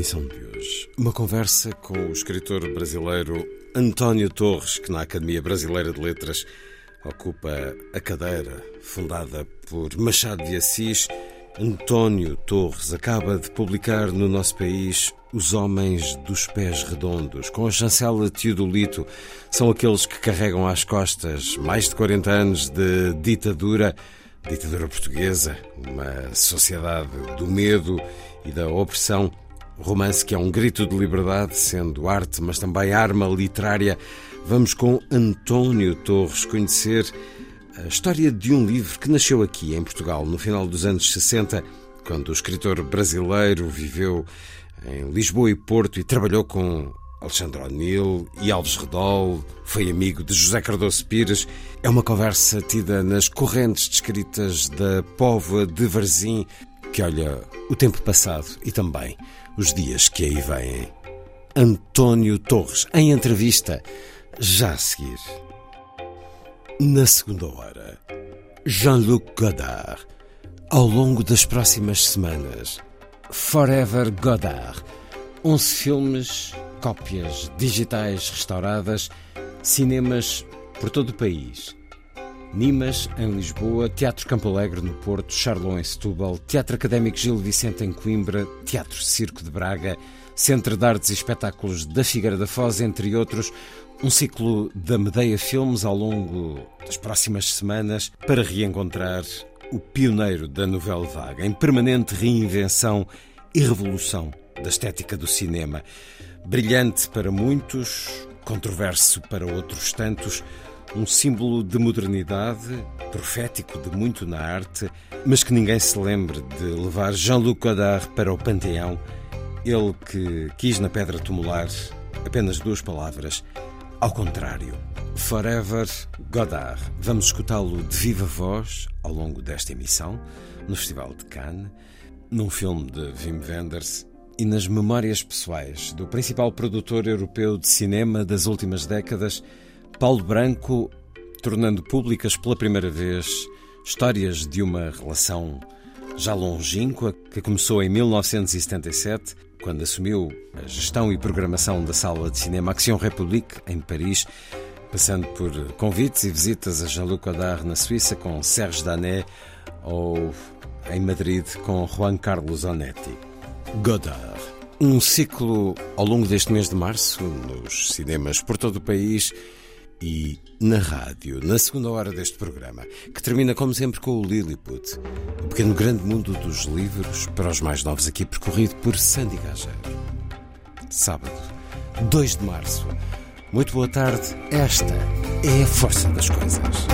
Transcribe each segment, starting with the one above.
emissão de hoje, uma conversa com o escritor brasileiro António Torres, que na Academia Brasileira de Letras ocupa a cadeira fundada por Machado de Assis. António Torres acaba de publicar no nosso país Os Homens dos Pés Redondos, com a chancela Teodolito. São aqueles que carregam às costas mais de 40 anos de ditadura, ditadura portuguesa, uma sociedade do medo e da opressão romance que é um grito de liberdade, sendo arte, mas também arma literária. Vamos com António Torres conhecer a história de um livro que nasceu aqui em Portugal no final dos anos 60, quando o escritor brasileiro viveu em Lisboa e Porto e trabalhou com Alexandre O'Neill e Alves Redol, foi amigo de José Cardoso Pires. É uma conversa tida nas correntes descritas da Póvoa de Varzim, que olha o tempo passado e também os dias que aí vêm. António Torres, em entrevista, já a seguir. Na segunda hora, Jean-Luc Godard. Ao longo das próximas semanas, Forever Godard. 11 filmes, cópias digitais restauradas, cinemas por todo o país. Nimas, em Lisboa, Teatro Campo Alegre, no Porto, Charlon, em Setúbal, Teatro Académico Gil Vicente, em Coimbra, Teatro Circo de Braga, Centro de Artes e Espetáculos da Figueira da Foz, entre outros, um ciclo da Medeia Filmes ao longo das próximas semanas para reencontrar o pioneiro da novela vaga, em permanente reinvenção e revolução da estética do cinema. Brilhante para muitos, controverso para outros tantos, um símbolo de modernidade, profético de muito na arte, mas que ninguém se lembre de levar Jean-Luc Godard para o panteão, ele que quis na pedra tumular apenas duas palavras, ao contrário. Forever Godard. Vamos escutá-lo de viva voz ao longo desta emissão, no Festival de Cannes, num filme de Wim Wenders e nas memórias pessoais do principal produtor europeu de cinema das últimas décadas, Paulo Branco, tornando públicas pela primeira vez histórias de uma relação já longínqua que começou em 1977, quando assumiu a gestão e programação da sala de cinema Action République em Paris, passando por convites e visitas a Jean-Luc Godard na Suíça com Serge Danet ou em Madrid com Juan Carlos Onetti. Godard. Um ciclo ao longo deste mês de março nos cinemas por todo o país e na rádio, na segunda hora deste programa, que termina como sempre com o Lilliput, o pequeno grande mundo dos livros para os mais novos aqui percorrido por Sandy Gageiro. Sábado, 2 de março. Muito boa tarde. Esta é a força das coisas.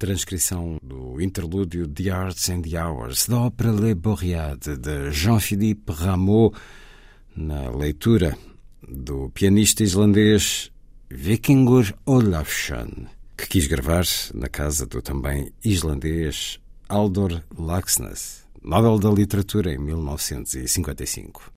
Transcrição do interlúdio The Arts and the Hours da ópera Le Bourriade de Jean-Philippe Rameau, na leitura do pianista islandês Vikingur Olafsson, que quis gravar na casa do também islandês Aldor Laxness, Nobel da Literatura em 1955.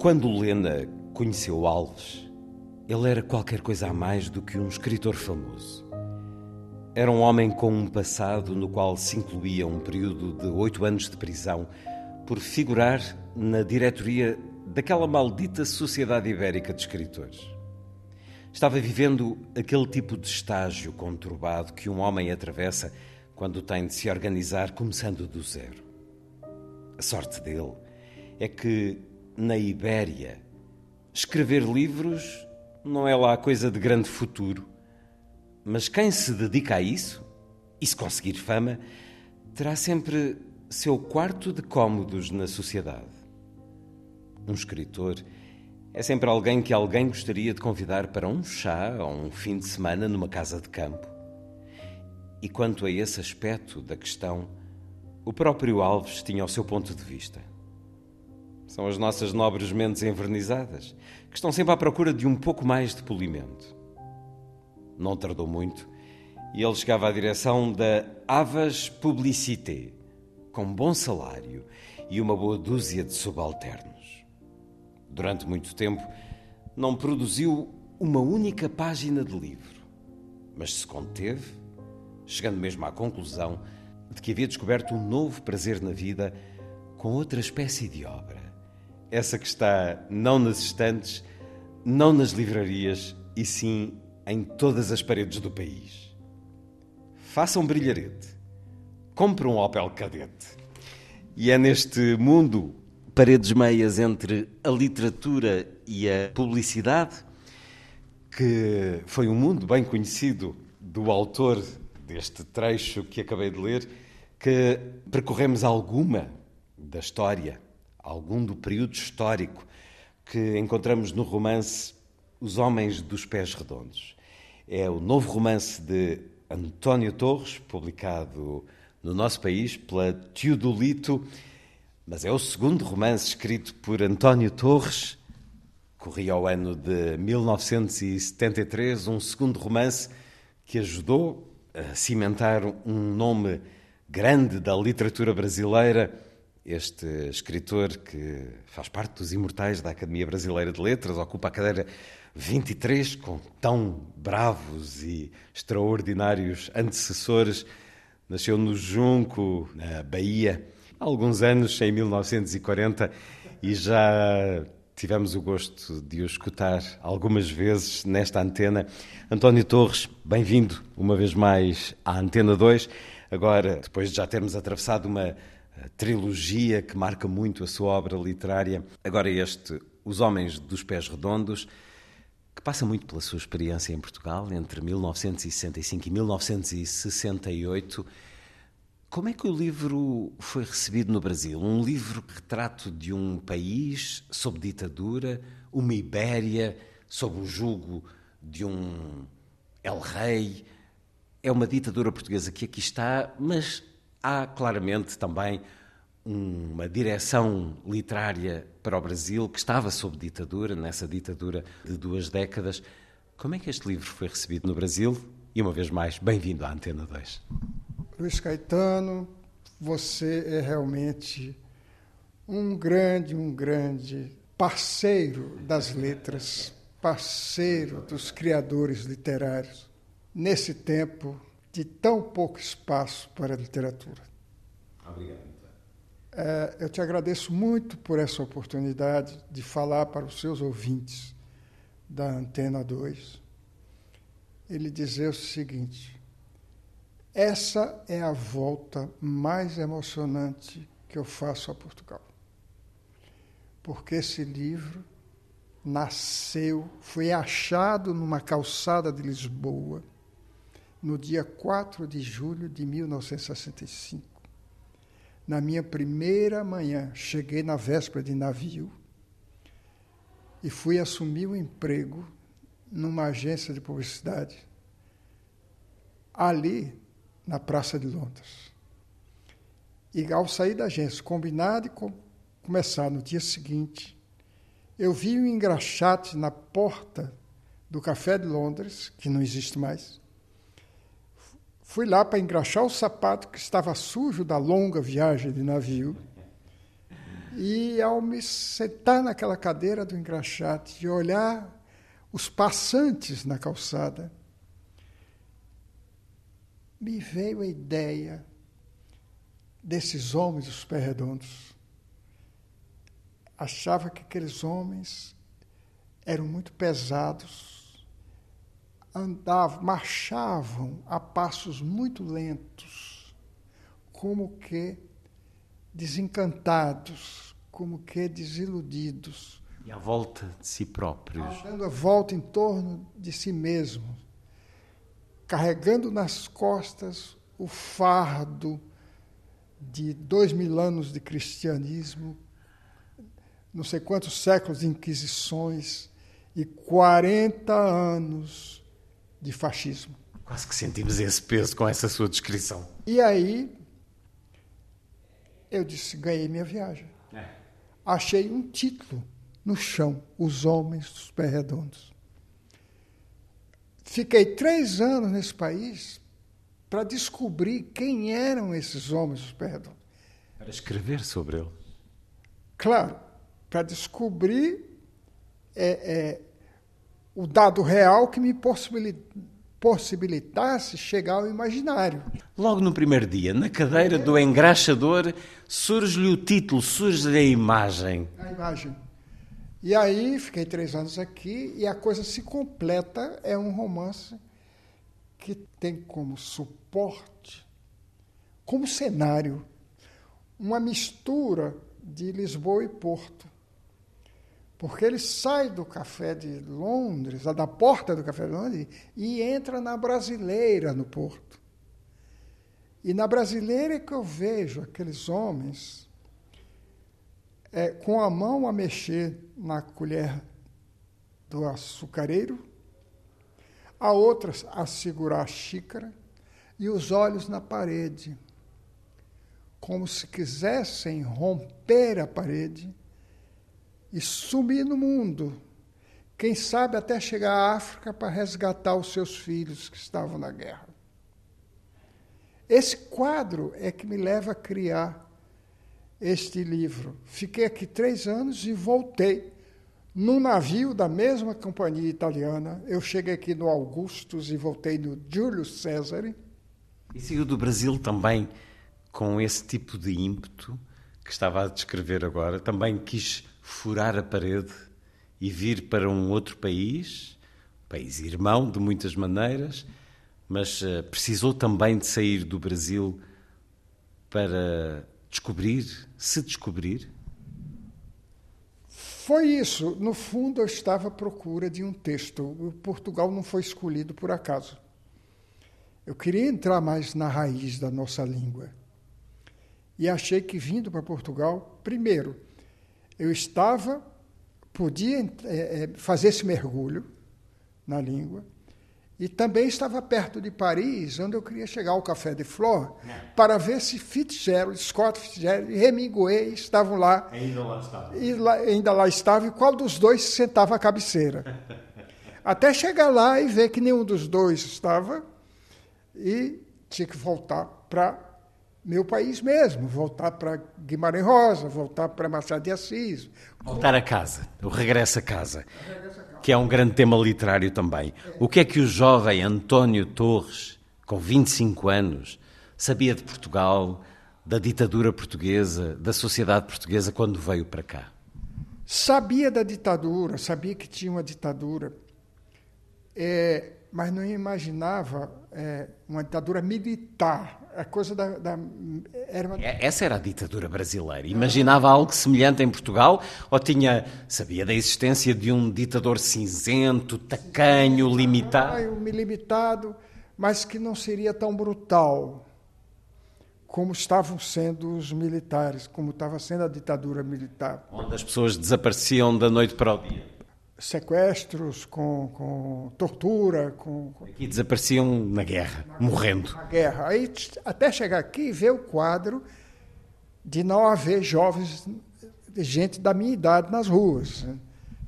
Quando Lena conheceu Alves, ele era qualquer coisa a mais do que um escritor famoso. Era um homem com um passado no qual se incluía um período de oito anos de prisão por figurar na diretoria daquela maldita Sociedade Ibérica de Escritores. Estava vivendo aquele tipo de estágio conturbado que um homem atravessa quando tem de se organizar começando do zero. A sorte dele é que na Ibéria. Escrever livros não é lá coisa de grande futuro. Mas quem se dedica a isso, e se conseguir fama, terá sempre seu quarto de cômodos na sociedade. Um escritor é sempre alguém que alguém gostaria de convidar para um chá ou um fim de semana numa casa de campo. E quanto a esse aspecto da questão, o próprio Alves tinha o seu ponto de vista. São as nossas nobres mentes envernizadas, que estão sempre à procura de um pouco mais de polimento. Não tardou muito e ele chegava à direção da Avas Publicité, com bom salário e uma boa dúzia de subalternos. Durante muito tempo, não produziu uma única página de livro, mas se conteve, chegando mesmo à conclusão de que havia descoberto um novo prazer na vida com outra espécie de obra essa que está não nas estantes, não nas livrarias, e sim em todas as paredes do país. Faça um brilharete. Compre um Opel Cadete. E é neste mundo, paredes meias entre a literatura e a publicidade, que foi um mundo bem conhecido do autor deste trecho que acabei de ler, que percorremos alguma da história algum do período histórico que encontramos no romance Os Homens dos Pés Redondos. É o novo romance de António Torres, publicado no nosso país pela Teodolito, mas é o segundo romance escrito por António Torres. Corria ao ano de 1973, um segundo romance que ajudou a cimentar um nome grande da literatura brasileira este escritor que faz parte dos imortais da Academia Brasileira de Letras, ocupa a cadeira 23 com tão bravos e extraordinários antecessores. Nasceu no Junco, na Bahia, há alguns anos, em 1940, e já tivemos o gosto de o escutar algumas vezes nesta antena. António Torres, bem-vindo uma vez mais à Antena 2. Agora, depois de já termos atravessado uma trilogia que marca muito a sua obra literária. Agora, este Os Homens dos Pés Redondos, que passa muito pela sua experiência em Portugal entre 1965 e 1968. Como é que o livro foi recebido no Brasil? Um livro retrato de um país sob ditadura, uma Ibéria sob o jugo de um El Rei. É uma ditadura portuguesa que aqui está, mas Há claramente também uma direção literária para o Brasil que estava sob ditadura, nessa ditadura de duas décadas. Como é que este livro foi recebido no Brasil? E uma vez mais, bem-vindo à Antena 2. Luiz Caetano, você é realmente um grande, um grande parceiro das letras, parceiro dos criadores literários. Nesse tempo de tão pouco espaço para a literatura. Obrigado. É, eu te agradeço muito por essa oportunidade de falar para os seus ouvintes da Antena 2. Ele dizer o seguinte: essa é a volta mais emocionante que eu faço a Portugal. Porque esse livro nasceu, foi achado numa calçada de Lisboa no dia 4 de julho de 1965. Na minha primeira manhã, cheguei na véspera de navio e fui assumir um emprego numa agência de publicidade ali na Praça de Londres. E ao sair da agência, combinado e com, começar no dia seguinte, eu vi um engraxate na porta do Café de Londres, que não existe mais. Fui lá para engraxar o sapato que estava sujo da longa viagem de navio. E ao me sentar naquela cadeira do engraxate e olhar os passantes na calçada, me veio a ideia desses homens dos pés redondos. Achava que aqueles homens eram muito pesados, andavam, marchavam a passos muito lentos, como que desencantados, como que desiludidos. E à volta de si próprios. Dando a volta em torno de si mesmo, carregando nas costas o fardo de dois mil anos de cristianismo, não sei quantos séculos de inquisições e 40 anos de fascismo. Quase que sentimos esse peso com essa sua descrição. E aí eu disse: ganhei minha viagem. É. Achei um título no chão: Os Homens dos Pés Redondos. Fiquei três anos nesse país para descobrir quem eram esses homens dos Pés Redondos. Para escrever sobre ele. Claro, para descobrir é, é, o dado real que me possibilitasse chegar ao imaginário. Logo no primeiro dia, na cadeira do engraxador, surge-lhe o título, surge-lhe a imagem. A imagem. E aí fiquei três anos aqui e a coisa se completa. É um romance que tem como suporte, como cenário, uma mistura de Lisboa e Porto. Porque ele sai do café de Londres, da porta do café de Londres, e entra na brasileira no porto. E na brasileira é que eu vejo aqueles homens é, com a mão a mexer na colher do açucareiro, a outra a segurar a xícara e os olhos na parede, como se quisessem romper a parede e sumir no mundo. Quem sabe até chegar à África para resgatar os seus filhos que estavam na guerra. Esse quadro é que me leva a criar este livro. Fiquei aqui três anos e voltei num navio da mesma companhia italiana. Eu cheguei aqui no Augustus e voltei no Júlio César. E saiu do Brasil também com esse tipo de ímpeto que estava a descrever agora. Também quis furar a parede e vir para um outro país, país irmão de muitas maneiras, mas uh, precisou também de sair do Brasil para descobrir, se descobrir? Foi isso. No fundo, eu estava à procura de um texto. Portugal não foi escolhido por acaso. Eu queria entrar mais na raiz da nossa língua. E achei que vindo para Portugal, primeiro, eu estava, podia é, fazer esse mergulho na língua, e também estava perto de Paris, onde eu queria chegar ao Café de Flor, para ver se Fitzgerald, Scott Fitzgerald e Hemingway estavam lá. Ainda lá estavam. E lá, ainda lá estavam, e qual dos dois se sentava à cabeceira. Até chegar lá e ver que nenhum dos dois estava, e tinha que voltar para meu país mesmo, voltar para Guimarães Rosa, voltar para Machado de Assis. Voltar a casa, o regresso a casa, que é um grande tema literário também. O que é que o jovem António Torres, com 25 anos, sabia de Portugal, da ditadura portuguesa, da sociedade portuguesa quando veio para cá? Sabia da ditadura, sabia que tinha uma ditadura, é, mas não imaginava é, uma ditadura militar a coisa da. da era uma... É, essa era a ditadura brasileira. Imaginava algo semelhante em Portugal ou tinha sabia da existência de um ditador cinzento, tacanho, limitado? limitado, mas que não seria tão brutal como estavam sendo os militares, como estava sendo a ditadura militar. Onde as pessoas desapareciam da noite para o dia sequestros, com, com tortura. Com, com... Aqui desapareciam na guerra, na morrendo. Na guerra. Aí, até chegar aqui e ver o quadro de não haver jovens, gente da minha idade nas ruas. Né?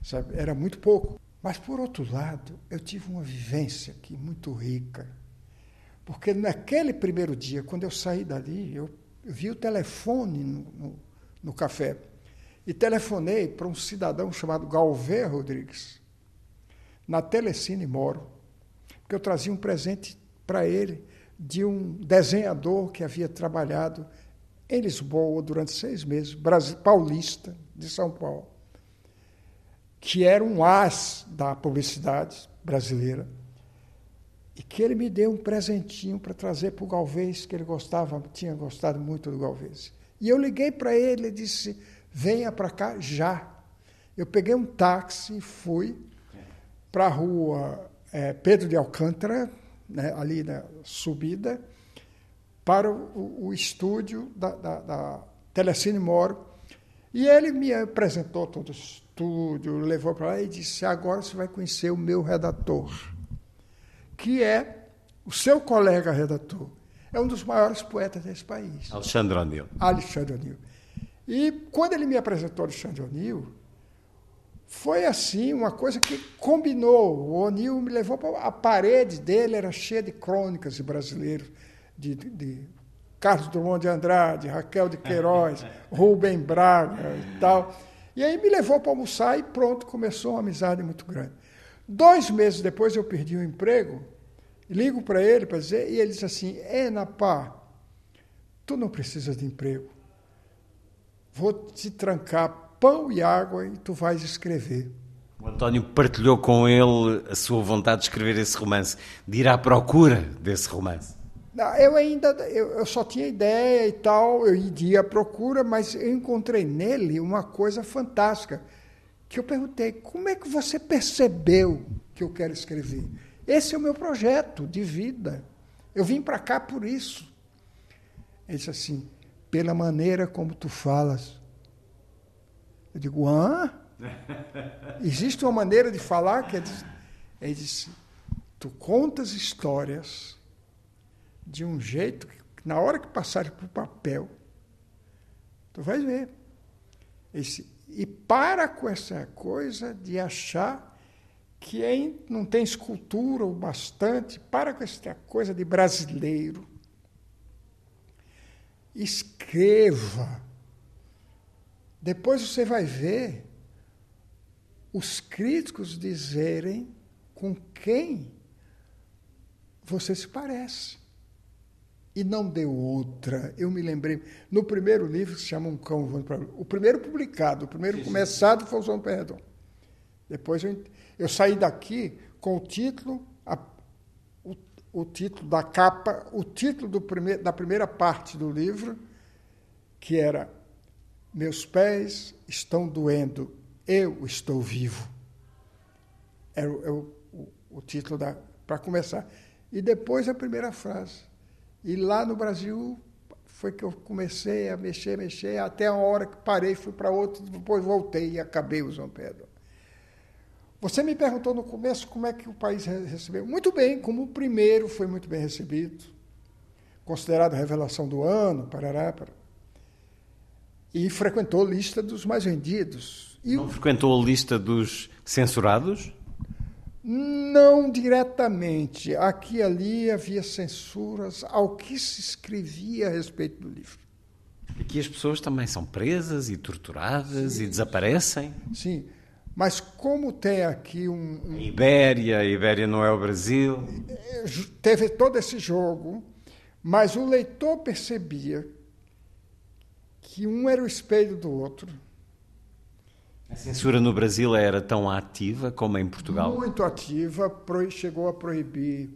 Sabe? Era muito pouco. Mas, por outro lado, eu tive uma vivência aqui muito rica. Porque naquele primeiro dia, quando eu saí dali, eu vi o telefone no, no, no café. E telefonei para um cidadão chamado Galvé Rodrigues, na Telecine Moro, porque eu trazia um presente para ele de um desenhador que havia trabalhado em Lisboa durante seis meses, paulista de São Paulo que era um as da publicidade brasileira, e que ele me deu um presentinho para trazer para o Galvez, que ele gostava, tinha gostado muito do Galvez. E eu liguei para ele e disse: venha para cá já. Eu peguei um táxi e fui para a rua é, Pedro de Alcântara, né, ali na subida, para o, o estúdio da, da, da Telecine Moro. E ele me apresentou todos estúdio, levou para lá e disse: agora você vai conhecer o meu redator, que é o seu colega redator. É um dos maiores poetas desse país. Alexandre O'Neill. Alexandre O'Neill. E quando ele me apresentou Alexandre O'Neill, foi assim, uma coisa que combinou. O O'Neill me levou para a parede dele, era cheia de crônicas de brasileiros, de, de, Carlos Drummond de Andrade, Raquel de Queiroz, Rubem Braga e tal. E aí me levou para almoçar e pronto, começou uma amizade muito grande. Dois meses depois eu perdi o emprego, ligo para ele para dizer, e ele disse assim: É, Napá, tu não precisas de emprego. Vou te trancar pão e água e tu vais escrever. O António partilhou com ele a sua vontade de escrever esse romance, de ir à procura desse romance. Eu ainda eu, eu, só tinha ideia e tal, eu iria à procura, mas eu encontrei nele uma coisa fantástica. Que eu perguntei: como é que você percebeu que eu quero escrever? Esse é o meu projeto de vida. Eu vim para cá por isso. Ele disse assim: pela maneira como tu falas. Eu digo: hã? Existe uma maneira de falar que ele disse: tu contas histórias de um jeito que, na hora que passar para o papel, tu vais ver. Esse, e para com essa coisa de achar que é, não tem escultura o bastante, para com essa coisa de brasileiro. Escreva. Depois você vai ver os críticos dizerem com quem você se parece e não deu outra. Eu me lembrei, no primeiro livro que se chama Um Cão Voando para O primeiro publicado, o primeiro sim, começado foi o João Perdão. Depois eu, eu saí daqui com o título, a, o, título da capa, o título primeir, da primeira parte do livro, que era Meus pés estão doendo, eu estou vivo. Era o, é o, o título para começar. E depois a primeira frase e lá no Brasil foi que eu comecei a mexer, mexer, até a hora que parei, fui para outro, depois voltei e acabei o João Pedro. Você me perguntou no começo como é que o país recebeu. Muito bem, como o primeiro foi muito bem recebido, considerado a revelação do ano, parará, parará. E frequentou a lista dos mais vendidos. E Não o... frequentou a lista dos censurados? Não diretamente. Aqui e ali havia censuras ao que se escrevia a respeito do livro. Aqui as pessoas também são presas e torturadas sim, e desaparecem? Sim. Mas como tem aqui um, um... Ibéria, Ibéria não é o Brasil. Teve todo esse jogo, mas o leitor percebia que um era o espelho do outro. A censura no Brasil era tão ativa como em Portugal? Muito ativa, chegou a proibir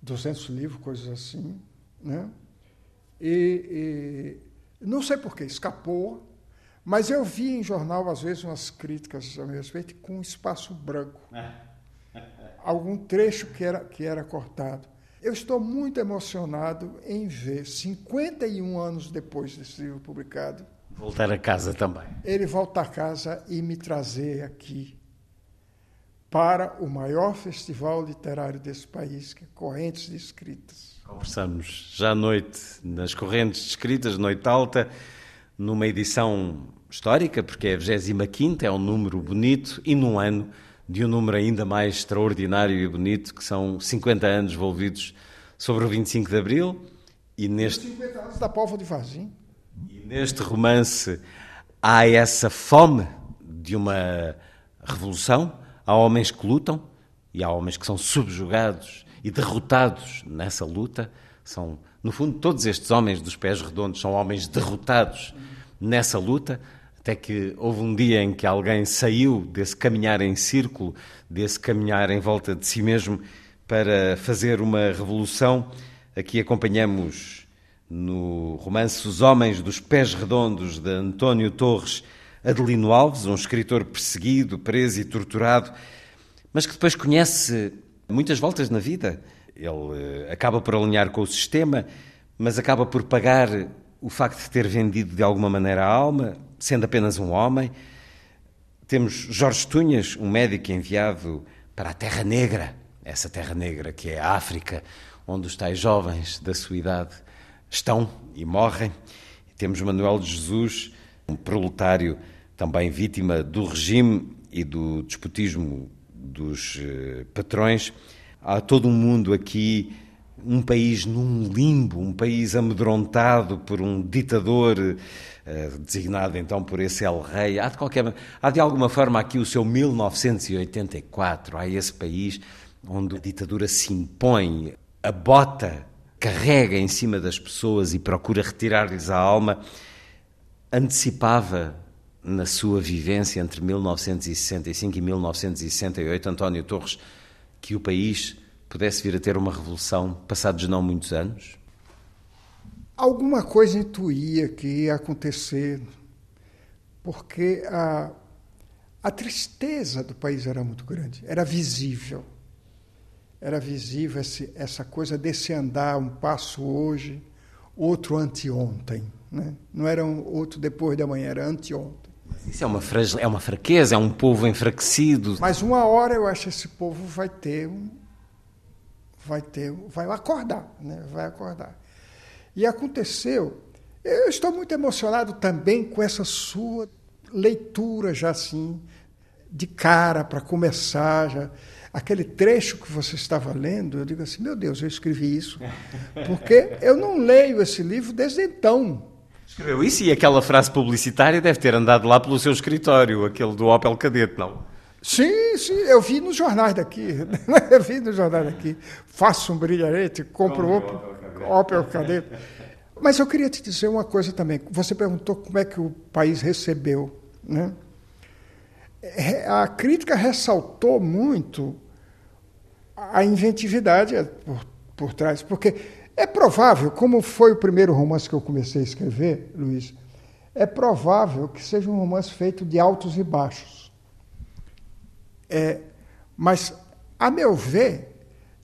200 livros, coisas assim. Né? E, e não sei por que escapou, mas eu vi em jornal, às vezes, umas críticas a meu respeito com espaço branco. Algum trecho que era, que era cortado. Eu estou muito emocionado em ver, 51 anos depois desse livro publicado, Voltar a casa também. Ele volta a casa e me trazer aqui para o maior festival literário desse país, que é Correntes de Escritas. Conversamos já à noite nas correntes descritas, Noite Alta, numa edição histórica, porque é a 25, é um número bonito, e num ano de um número ainda mais extraordinário e bonito, que são 50 anos envolvidos sobre o 25 de Abril. E neste, 50 anos da Povo de Varzim. E neste romance há essa fome de uma revolução, há homens que lutam e há homens que são subjugados e derrotados nessa luta. São, no fundo, todos estes homens dos pés redondos são homens derrotados nessa luta, até que houve um dia em que alguém saiu desse caminhar em círculo, desse caminhar em volta de si mesmo, para fazer uma revolução. Aqui acompanhamos no romance Os Homens dos Pés Redondos, de António Torres Adelino Alves, um escritor perseguido, preso e torturado, mas que depois conhece muitas voltas na vida. Ele eh, acaba por alinhar com o sistema, mas acaba por pagar o facto de ter vendido de alguma maneira a alma, sendo apenas um homem. Temos Jorge Tunhas, um médico enviado para a Terra Negra, essa Terra Negra que é a África, onde os tais jovens da sua idade estão e morrem. Temos Manuel de Jesus, um proletário também vítima do regime e do despotismo dos eh, patrões. Há todo um mundo aqui, um país num limbo, um país amedrontado por um ditador eh, designado então por esse El Rei. Há de, qualquer, há de alguma forma aqui o seu 1984, há esse país onde a ditadura se impõe, a bota carrega em cima das pessoas e procura retirar-lhes a alma, antecipava na sua vivência entre 1965 e 1968, António Torres, que o país pudesse vir a ter uma revolução passados não muitos anos? Alguma coisa intuía que ia acontecer, porque a, a tristeza do país era muito grande, era visível. Era visível esse, essa coisa desse andar, um passo hoje, outro anteontem. Né? Não era um outro depois de amanhã, era anteontem. Isso é uma, é uma fraqueza, é um povo enfraquecido. Mas uma hora eu acho que esse povo vai ter um. Vai ter. Vai acordar, né? Vai acordar. E aconteceu. Eu estou muito emocionado também com essa sua leitura já assim, de cara, para começar. Já. Aquele trecho que você estava lendo, eu digo assim: meu Deus, eu escrevi isso. Porque eu não leio esse livro desde então. Escreveu isso e aquela frase publicitária deve ter andado lá pelo seu escritório, aquele do Opel Cadete, não? Sim, sim, eu vi nos jornais daqui. eu vi nos jornais daqui. Faço um brilharete, compro um Opel, Opel Cadete. Mas eu queria te dizer uma coisa também. Você perguntou como é que o país recebeu. Né? É, a crítica ressaltou muito a inventividade por, por trás, porque é provável, como foi o primeiro romance que eu comecei a escrever, Luiz, é provável que seja um romance feito de altos e baixos. É, mas, a meu ver,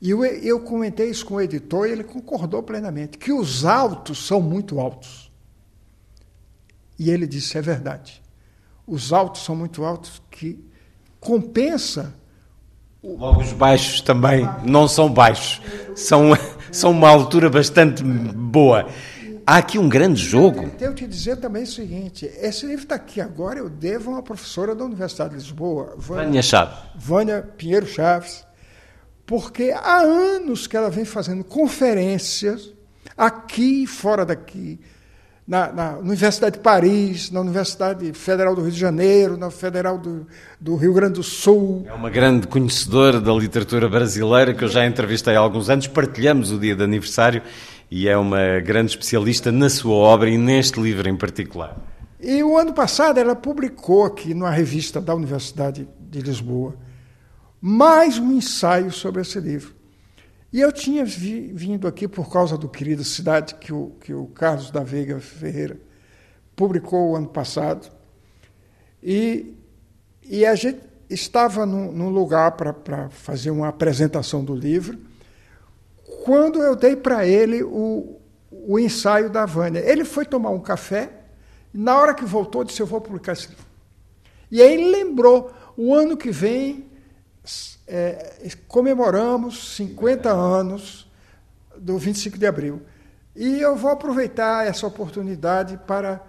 e eu, eu comentei isso com o editor e ele concordou plenamente, que os altos são muito altos. E ele disse: é verdade. Os altos são muito altos, que compensa. Logo, os baixos também não são baixos, são são uma altura bastante boa. Há aqui um grande jogo. Eu tenho que dizer também o seguinte: esse livro está aqui agora, eu devo a uma professora da Universidade de Lisboa, Vânia Chaves. Vânia Pinheiro Chaves, porque há anos que ela vem fazendo conferências aqui e fora daqui, na, na, Universidade de Paris, na Universidade Federal do Rio de Janeiro, na Federal do, do, Rio Grande do Sul. É uma grande conhecedora da literatura brasileira que eu já entrevistei há alguns anos. Partilhamos o dia de aniversário e é uma grande especialista na sua obra e neste livro em particular. E o ano passado ela publicou aqui numa revista da Universidade de Lisboa mais um ensaio sobre esse livro. E eu tinha vi, vindo aqui por causa do Querida Cidade, que o, que o Carlos da Veiga Ferreira publicou o ano passado. E, e a gente estava num, num lugar para fazer uma apresentação do livro, quando eu dei para ele o, o ensaio da Vânia. Ele foi tomar um café, e na hora que voltou, disse: Eu vou publicar esse livro. E aí ele lembrou: o ano que vem é, comemoramos 50 anos do 25 de abril. E eu vou aproveitar essa oportunidade para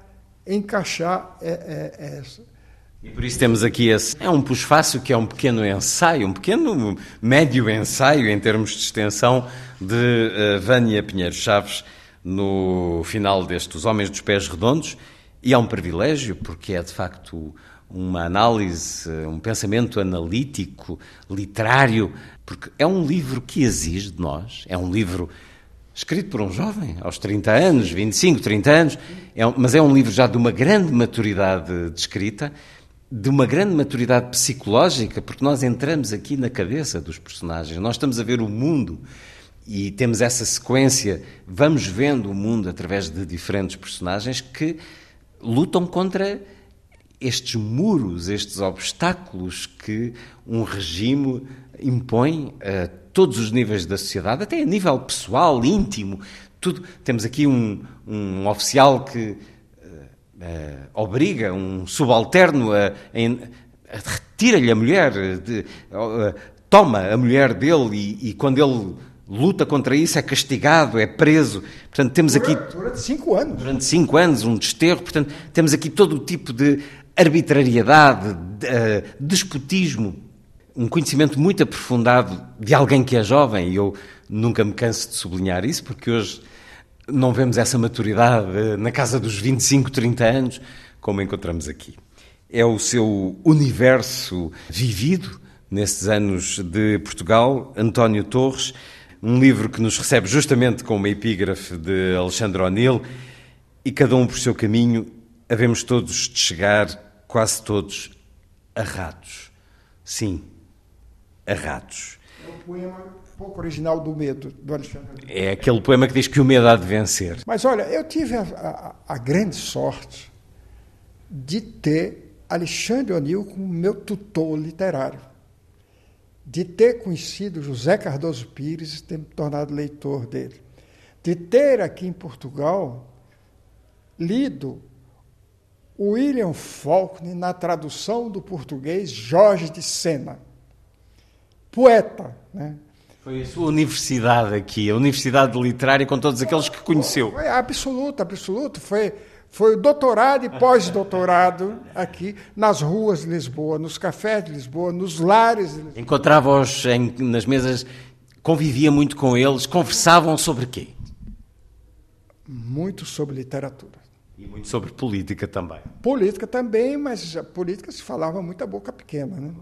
encaixar é, é, essa. E por isso temos aqui esse. É um fácil que é um pequeno ensaio, um pequeno médio ensaio em termos de extensão de uh, Vânia Pinheiro Chaves no final destes Homens dos Pés Redondos. E é um privilégio, porque é de facto uma análise, um pensamento analítico, literário, porque é um livro que exige de nós, é um livro escrito por um jovem, aos 30 anos, 25, 30 anos, é mas é um livro já de uma grande maturidade de escrita, de uma grande maturidade psicológica, porque nós entramos aqui na cabeça dos personagens, nós estamos a ver o mundo e temos essa sequência, vamos vendo o mundo através de diferentes personagens que lutam contra estes muros, estes obstáculos que um regime impõe a todos os níveis da sociedade, até a nível pessoal, íntimo. Tudo. Temos aqui um, um oficial que uh, obriga um subalterno a, a, a retira-lhe a mulher, de, uh, toma a mulher dele e, e quando ele luta contra isso, é castigado, é preso. Portanto, temos aqui. Durante cinco anos. Durante cinco anos, um desterro. Portanto, temos aqui todo o tipo de arbitrariedade, de, uh, despotismo, um conhecimento muito aprofundado de alguém que é jovem, e eu nunca me canso de sublinhar isso, porque hoje não vemos essa maturidade uh, na casa dos 25, 30 anos, como encontramos aqui. É o seu universo vivido nesses anos de Portugal, António Torres, um livro que nos recebe justamente com uma epígrafe de Alexandre O'Neill, e cada um por seu caminho, havemos todos de chegar, quase todos, a ratos. Sim, a ratos. É o poema pouco original do medo, do Alexandre. É aquele poema que diz que o medo há de vencer. Mas olha, eu tive a, a, a grande sorte de ter Alexandre O'Neill como meu tutor literário de ter conhecido José Cardoso Pires e ter me tornado leitor dele, de ter aqui em Portugal lido William Faulkner na tradução do português Jorge de Sena, poeta, né? Foi a sua universidade aqui, a universidade literária com todos aqueles que conheceu. Foi absoluto, absoluto. Foi foi o doutorado e pós-doutorado aqui nas ruas de Lisboa, nos cafés de Lisboa, nos lares de Lisboa. Encontrava-os nas mesas, convivia muito com eles, conversavam sobre quê? Muito sobre literatura. E muito sobre política também. Política também, mas a política se falava muito a boca pequena. Né?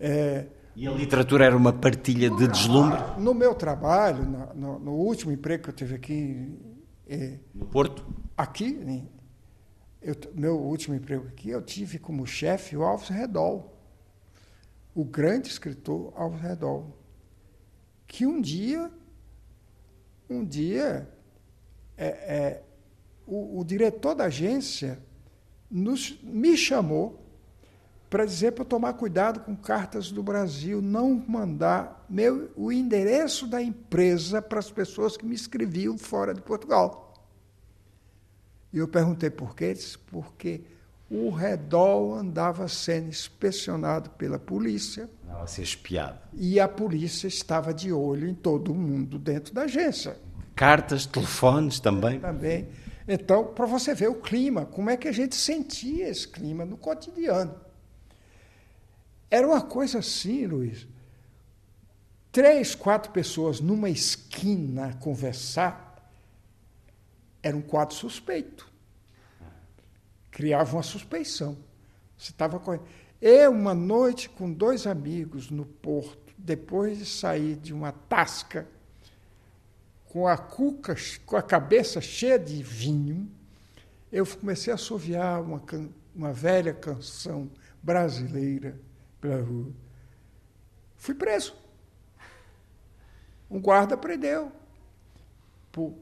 É, e a literatura era uma partilha de deslumbre? No meu trabalho, no, no, último emprego que eu tive aqui é, no Porto? Aqui, né, eu, meu último emprego aqui, eu tive como chefe o Alves Redol, o grande escritor Alves Redol, que um dia, um dia, é, é, o, o, diretor da agência nos, me chamou para dizer para tomar cuidado com cartas do Brasil, não mandar meu, o endereço da empresa para as pessoas que me escreviam fora de Portugal. E eu perguntei por quê? Disse, porque o Redol andava sendo inspecionado pela polícia. Andava ser espiado. E a polícia estava de olho em todo mundo dentro da agência. Cartas, telefones também. Também. Então, para você ver o clima, como é que a gente sentia esse clima no cotidiano. Era uma coisa assim, Luiz. Três, quatro pessoas numa esquina conversar era um quadro suspeito. Criava uma suspeição. Você estava correndo. Eu, uma noite, com dois amigos no porto, depois de sair de uma tasca, com a cuca, com a cabeça cheia de vinho, eu comecei a assoviar uma, uma velha canção brasileira pela rua. Fui preso. Um guarda prendeu por,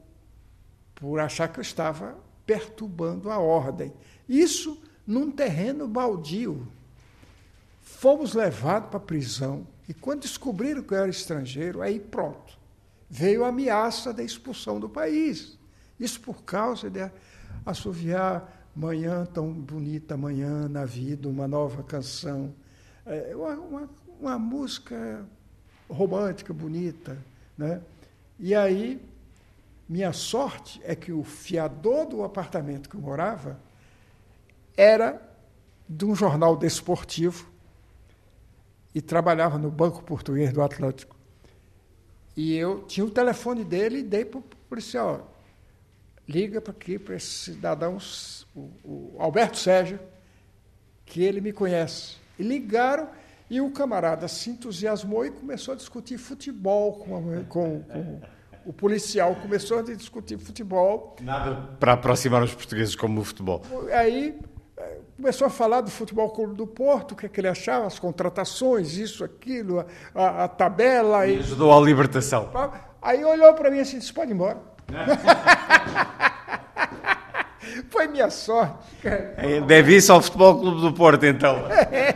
por achar que eu estava perturbando a ordem. Isso num terreno baldio. Fomos levados para a prisão e quando descobriram que eu era estrangeiro, aí pronto. Veio a ameaça da expulsão do país. Isso por causa de assoviar manhã tão bonita, manhã na vida, uma nova canção é uma, uma, uma música romântica, bonita, né? E aí, minha sorte é que o fiador do apartamento que eu morava era de um jornal desportivo e trabalhava no Banco Português do Atlântico. E eu tinha o telefone dele e dei para o policial. Liga para aqui, para esse cidadão, o, o Alberto Sérgio, que ele me conhece. E ligaram e o camarada se entusiasmou e começou a discutir futebol com, a, com, com o policial. Começou a discutir futebol. Nada para aproximar os portugueses como o futebol. Aí começou a falar do Futebol Clube do Porto, o que, é que ele achava, as contratações, isso, aquilo, a, a, a tabela. E ajudou à libertação. Aí olhou para mim assim e disse: pode ir embora. Foi minha sorte. É, deve isso ao Futebol Clube do Porto, então.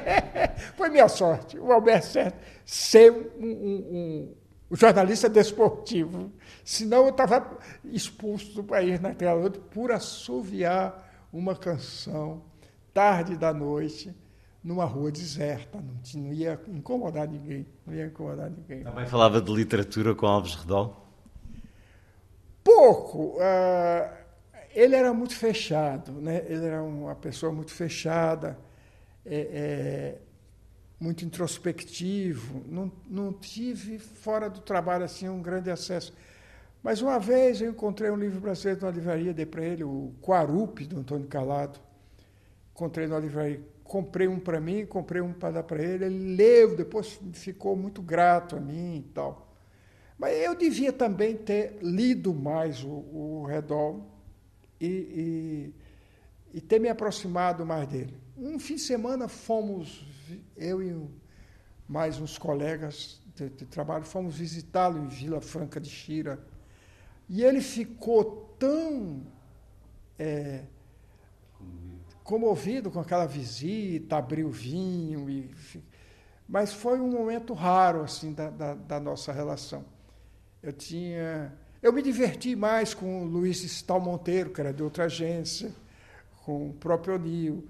Foi minha sorte. O Alberto Certo ser um, um, um jornalista desportivo. Senão eu estava expulso do país naquela noite por assoviar uma canção tarde da noite numa rua deserta. Não, não ia incomodar ninguém. Não ia incomodar ninguém. Também falava de literatura com Alves Redol? Pouco. Uh, ele era muito fechado, né? ele era uma pessoa muito fechada, é, é, muito introspectivo. Não, não tive, fora do trabalho, assim, um grande acesso. Mas uma vez eu encontrei um livro brasileiro na livraria, dei para ele, o Quarupi, do Antônio Calado. Encontrei na livraria, comprei um para mim, comprei um para dar para ele. Ele leu, depois ficou muito grato a mim e tal. Mas eu devia também ter lido mais o, o Redol e, e, e, ter me aproximado mais dele. Um fim de semana fomos, eu e mais uns colegas de, de trabalho, fomos visitá-lo em Vila Franca de Xira. E ele ficou tão é, comovido com aquela visita, abriu vinho. E, mas foi um momento raro assim da, da, da nossa relação. Eu tinha eu me diverti mais com o Luiz Stal Monteiro, que era de outra agência, com o próprio Onil,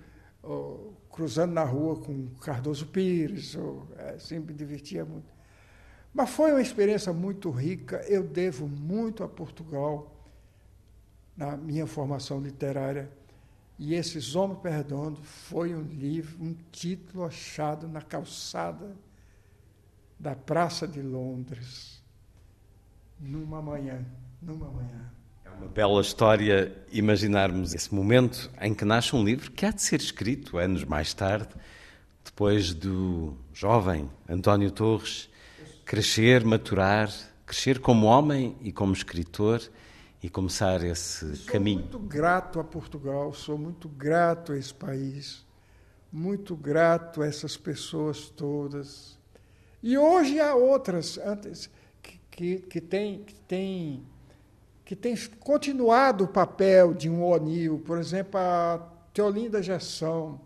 cruzando na rua com o Cardoso Pires, ou, é, sempre me divertia muito. Mas foi uma experiência muito rica, eu devo muito a Portugal na minha formação literária. E esse Zomo Perdondo foi um livro, um título achado na calçada da Praça de Londres numa manhã, numa manhã. É uma bela história imaginarmos esse momento em que nasce um livro que há de ser escrito anos mais tarde, depois do jovem António Torres crescer, maturar, crescer como homem e como escritor e começar esse sou caminho. Sou muito grato a Portugal, sou muito grato a esse país, muito grato a essas pessoas todas. E hoje há outras. Antes, que, que, tem, que, tem, que tem continuado o papel de um O'Neill, por exemplo, a Teolinda Gerson.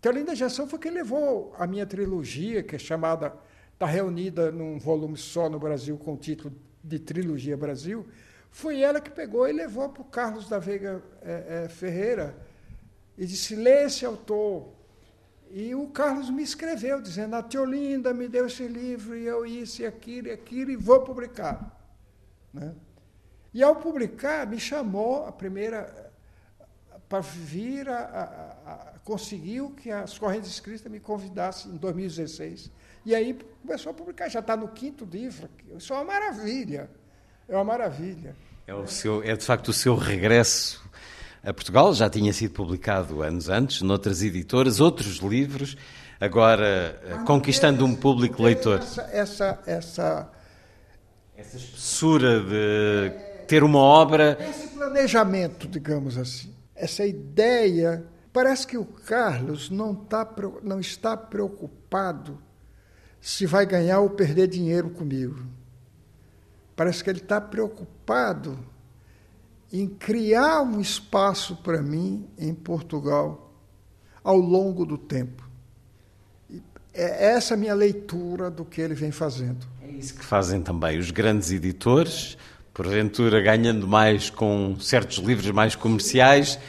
Teolinda Gerson foi quem levou a minha trilogia, que é chamada, está reunida num volume só no Brasil com o título de Trilogia Brasil, foi ela que pegou e levou para o Carlos da Veiga é, é, Ferreira e disse: lê esse autor. E o Carlos me escreveu, dizendo: A Teolinda me deu esse livro, e eu isso, e aquilo, e aquilo, e vou publicar. Né? E ao publicar, me chamou a primeira para vir a, a, a, conseguiu que as correntes escritas me convidassem em 2016. E aí começou a publicar, já está no quinto livro. Isso é uma maravilha. É uma maravilha. É, o seu, é de facto o seu regresso a Portugal, já tinha sido publicado anos antes, noutras editoras, outros livros, agora eh, conquistando um público leitor. Essa, essa, essa, essa espessura de ter uma obra. Esse planejamento, digamos assim, essa ideia. Parece que o Carlos não, tá, não está preocupado se vai ganhar ou perder dinheiro comigo. Parece que ele está preocupado em criar um espaço para mim em Portugal ao longo do tempo. É essa a minha leitura do que ele vem fazendo. É isso que fazem também os grandes editores, porventura ganhando mais com certos livros mais comerciais,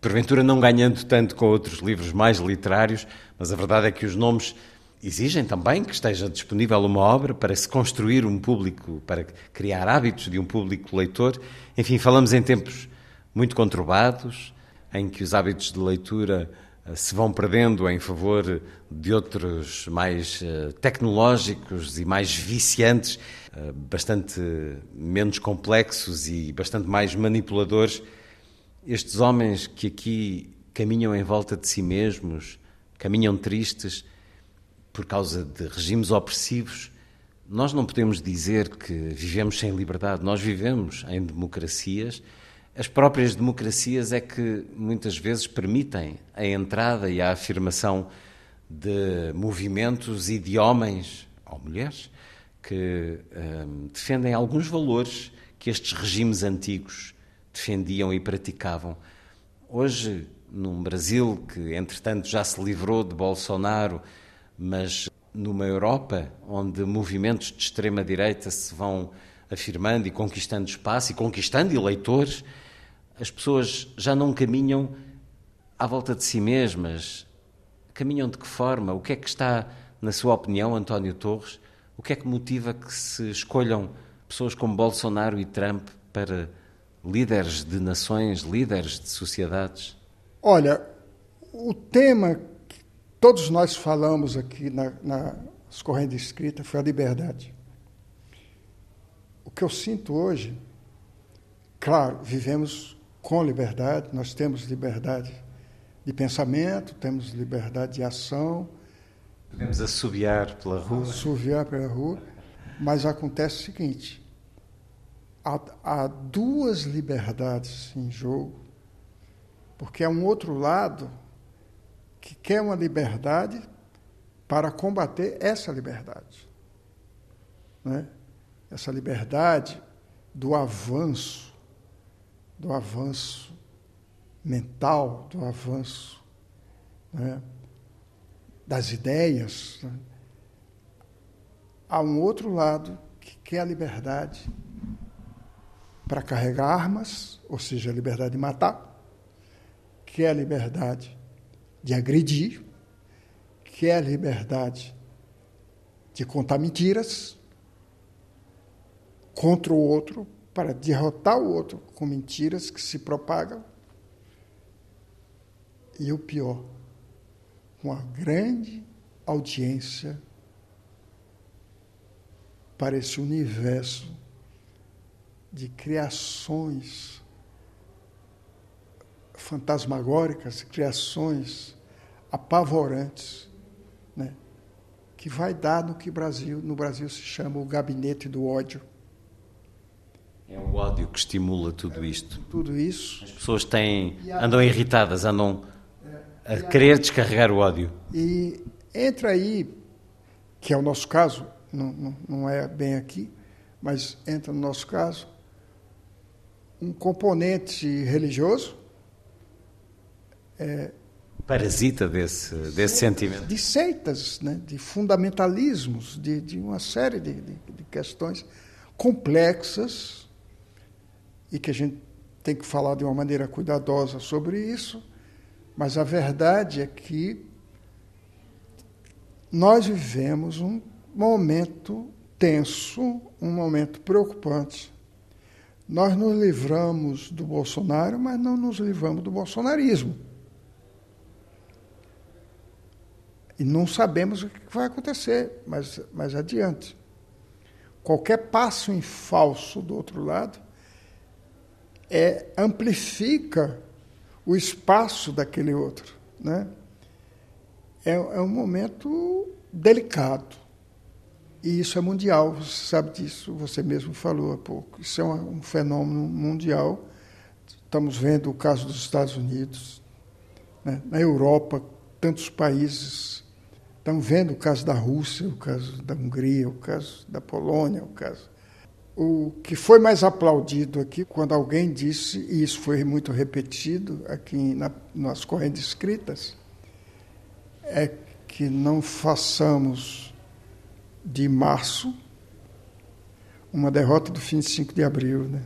porventura não ganhando tanto com outros livros mais literários, mas a verdade é que os nomes exigem também que esteja disponível uma obra para se construir um público, para criar hábitos de um público leitor. Enfim, falamos em tempos muito conturbados, em que os hábitos de leitura eh, se vão perdendo em favor de outros mais eh, tecnológicos e mais viciantes, eh, bastante menos complexos e bastante mais manipuladores. Estes homens que aqui caminham em volta de si mesmos, caminham tristes por causa de regimes opressivos, nós não podemos dizer que vivemos sem liberdade, nós vivemos em democracias as próprias democracias é que muitas vezes permitem a entrada e a afirmação de movimentos e de homens ou mulheres que hum, defendem alguns valores que estes regimes antigos defendiam e praticavam. Hoje, num Brasil que, entretanto, já se livrou de Bolsonaro, mas numa Europa onde movimentos de extrema-direita se vão afirmando e conquistando espaço e conquistando eleitores, as pessoas já não caminham à volta de si mesmas. Caminham de que forma? O que é que está, na sua opinião, António Torres, o que é que motiva que se escolham pessoas como Bolsonaro e Trump para líderes de nações, líderes de sociedades? Olha, o tema todos nós falamos aqui na, nas correntes escritas foi a liberdade. O que eu sinto hoje, claro, vivemos com liberdade, nós temos liberdade de pensamento, temos liberdade de ação. Podemos assobiar pela rua. Assobiar pela rua, mas acontece o seguinte: há, há duas liberdades em jogo, porque há um outro lado que quer uma liberdade para combater essa liberdade. Né? Essa liberdade do avanço do avanço mental, do avanço né, das ideias. Né. Há um outro lado que quer a liberdade para carregar armas, ou seja, a liberdade de matar, quer a liberdade de agredir, quer a liberdade de contar mentiras contra o outro para derrotar o outro com mentiras que se propagam. E o pior, uma grande audiência para esse universo de criações fantasmagóricas, criações apavorantes, né? que vai dar no que Brasil, no Brasil se chama o gabinete do ódio. É o ódio que estimula tudo isto. Tudo isso. As pessoas têm, andam irritadas, andam a querer descarregar o ódio. E entra aí, que é o nosso caso, não, não, não é bem aqui, mas entra no nosso caso, um componente religioso. É, Parasita desse, desse sentimento. De seitas, né? de fundamentalismos, de, de uma série de, de, de questões complexas e que a gente tem que falar de uma maneira cuidadosa sobre isso, mas a verdade é que nós vivemos um momento tenso, um momento preocupante. Nós nos livramos do Bolsonaro, mas não nos livramos do bolsonarismo. E não sabemos o que vai acontecer, mas, mas adiante. Qualquer passo em falso do outro lado é, amplifica o espaço daquele outro. Né? É, é um momento delicado. E isso é mundial, você sabe disso, você mesmo falou há pouco. Isso é um, um fenômeno mundial. Estamos vendo o caso dos Estados Unidos, né? na Europa, tantos países. Estamos vendo o caso da Rússia, o caso da Hungria, o caso da Polônia, o caso o que foi mais aplaudido aqui, quando alguém disse, e isso foi muito repetido aqui na, nas correntes escritas, é que não façamos de março uma derrota do fim de 5 de abril. Né?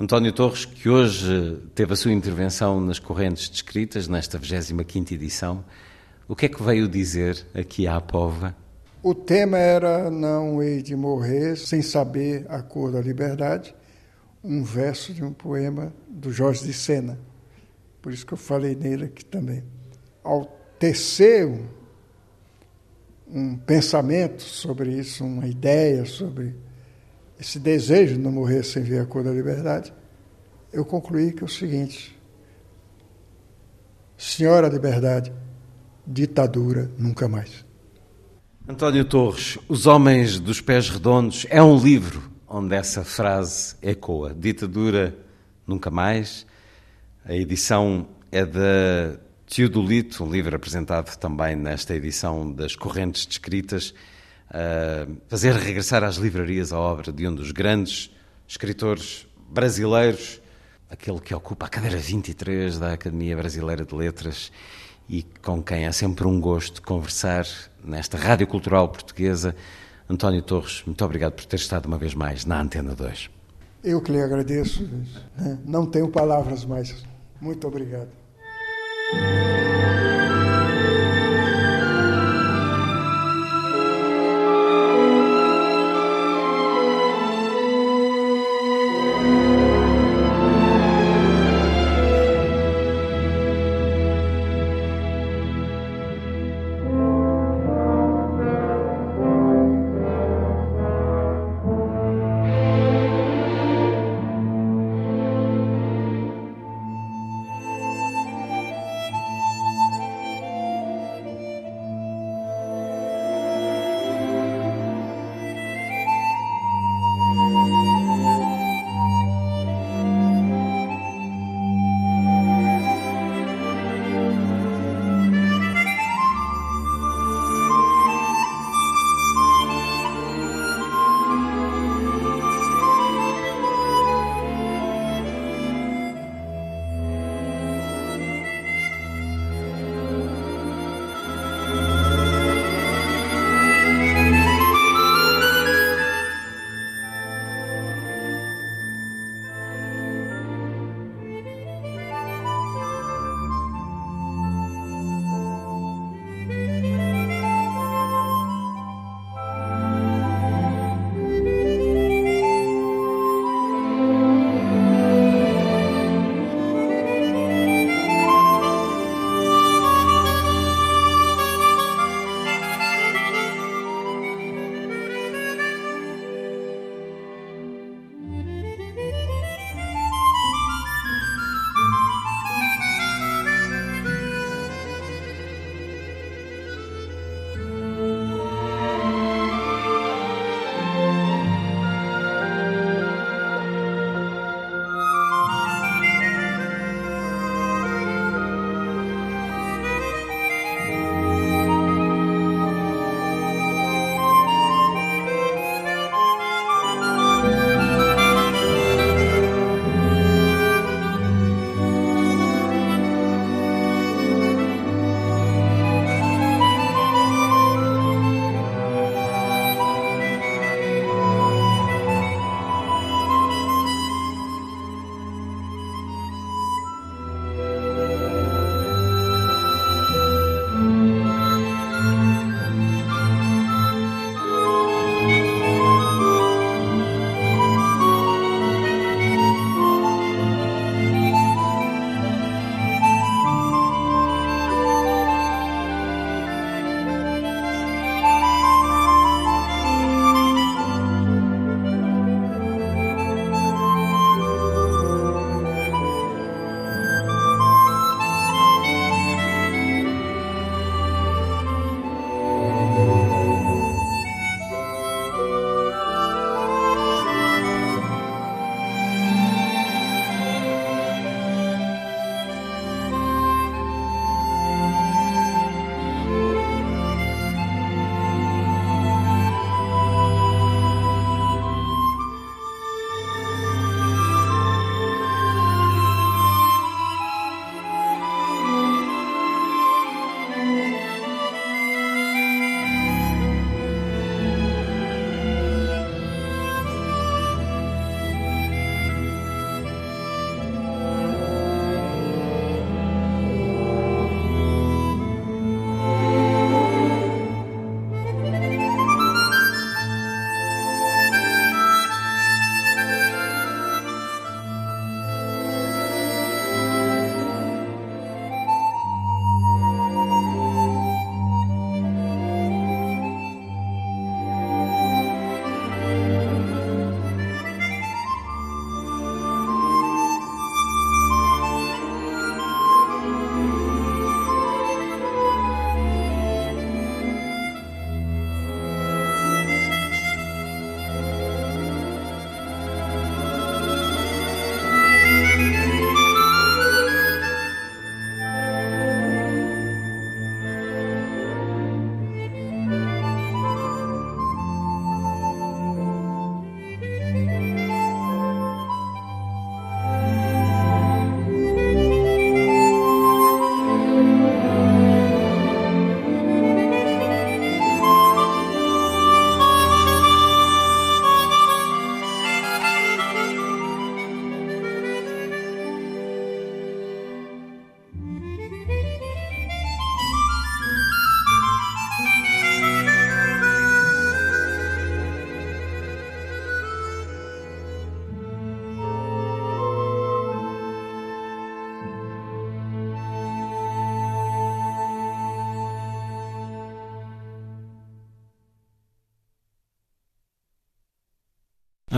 António Torres, que hoje teve a sua intervenção nas correntes descritas, nesta 25ª edição, O que é que veio dizer aqui à Pova? O tema era Não hei de morrer sem saber a cor da liberdade, um verso de um poema do Jorge de Sena. Por isso que eu falei nele aqui também. Ao tecer um pensamento sobre isso, uma ideia sobre esse desejo de não morrer sem ver a cor da liberdade, eu concluí que é o seguinte: Senhora Liberdade, ditadura nunca mais. António Torres, Os Homens dos Pés Redondos é um livro onde essa frase ecoa. Ditadura nunca mais. A edição é da Teodolito, um livro apresentado também nesta edição das Correntes Descritas, a fazer regressar às livrarias a obra de um dos grandes escritores brasileiros, aquele que ocupa a cadeira 23 da Academia Brasileira de Letras e com quem é sempre um gosto conversar nesta Rádio Cultural Portuguesa. António Torres, muito obrigado por ter estado uma vez mais na Antena 2. Eu que lhe agradeço. Né? Não tenho palavras mais. Muito obrigado.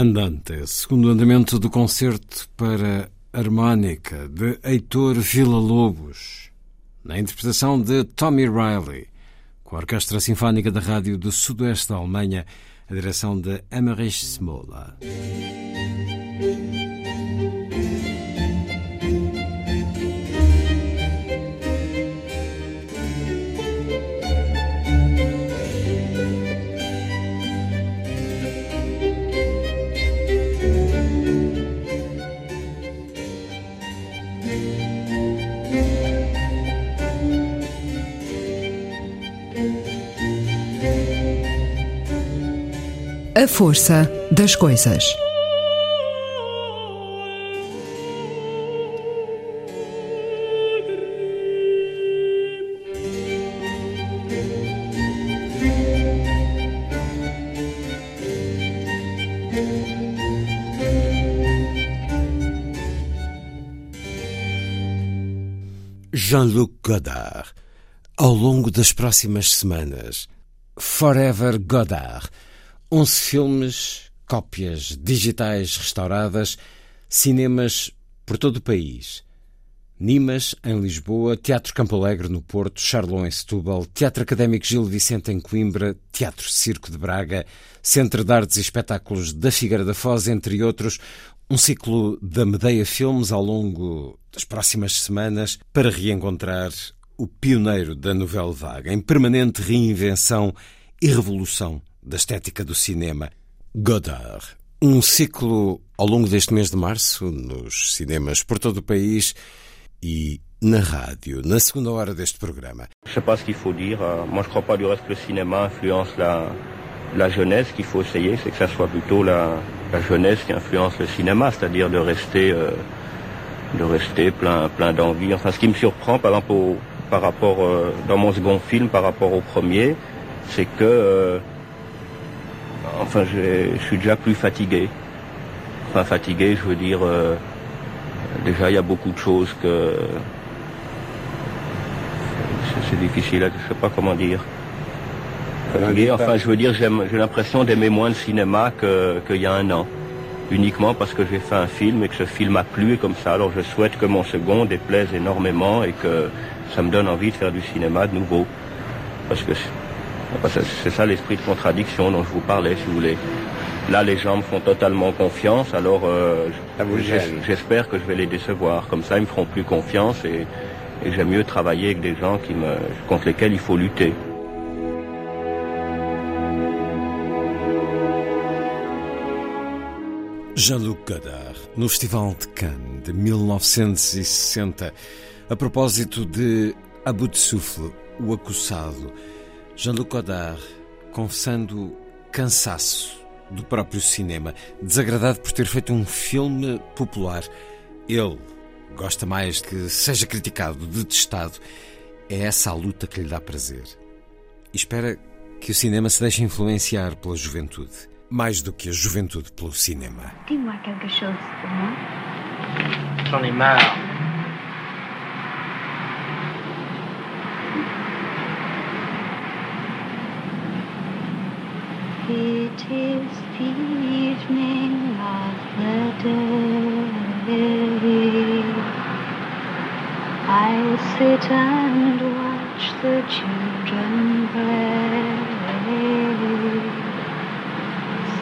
Andante, segundo andamento do concerto para harmónica de Heitor Villa-Lobos, na interpretação de Tommy Riley, com a Orquestra Sinfónica da Rádio do Sudoeste da Alemanha, a direção de Emmerich Smola. A força das coisas. Jean-Luc Godard. Longo das próximas semanas, Forever Godard. 11 filmes, cópias digitais restauradas, cinemas por todo o país. Nimas, em Lisboa, Teatro Campo Alegre, no Porto, Charlon, em Setúbal, Teatro Académico Gil Vicente, em Coimbra, Teatro Circo de Braga, Centro de Artes e Espetáculos da Figueira da Foz, entre outros, um ciclo da Medeia Filmes ao longo das próximas semanas para reencontrar o pioneiro da novela vaga, em permanente reinvenção e revolução da estética do cinema, Godard. Um ciclo ao longo deste mês de março, nos cinemas por todo o país e na rádio, na segunda hora deste programa. Je sais pas ce qu'il faut dire. Euh, moi, je crois pas du reste que le cinéma influence la, la jeunesse. Ce qu'il faut essayer, c'est que ça soit plutôt la, la jeunesse qui influence le cinéma, c'est-à-dire de rester, euh, de rester plein, plein d'envie. Enfin, ce qui me surprend, par exemple, au, par rapport euh, dans mon second film, par rapport au premier, c'est que euh, enfin, je suis déjà plus fatigué. Enfin, fatigué, je veux dire, euh, déjà, il y a beaucoup de choses que... C'est difficile, je sais pas comment dire. Fatigué, enfin, je veux dire, j'ai l'impression d'aimer moins le cinéma qu'il y a un an. Uniquement parce que j'ai fait un film et que ce film a plu et comme ça. Alors je souhaite que mon second déplaise énormément et que ça me donne envie de faire du cinéma de nouveau. Parce que c'est ça l'esprit de contradiction dont je vous parlais, si vous voulez. Là, les gens me font totalement confiance, alors euh, j'espère que je vais les décevoir. Comme ça, ils me feront plus confiance et, et j'aime mieux travailler avec des gens qui me, contre lesquels il faut lutter. Jean-Luc Godard, no Festival de Cannes de 1960, a propósito de A Bout de Souffle, o Acossado, Jean-Luc Godard confessando cansaço do próprio cinema, desagradado por ter feito um filme popular. Ele gosta mais que seja criticado, detestado. É essa a luta que lhe dá prazer. E espera que o cinema se deixe influenciar pela juventude, mais do que a juventude pelo cinema. Dis-moi quelque chose pour moi. J'en ai marre. It is the evening of the day. I sit and watch the children play.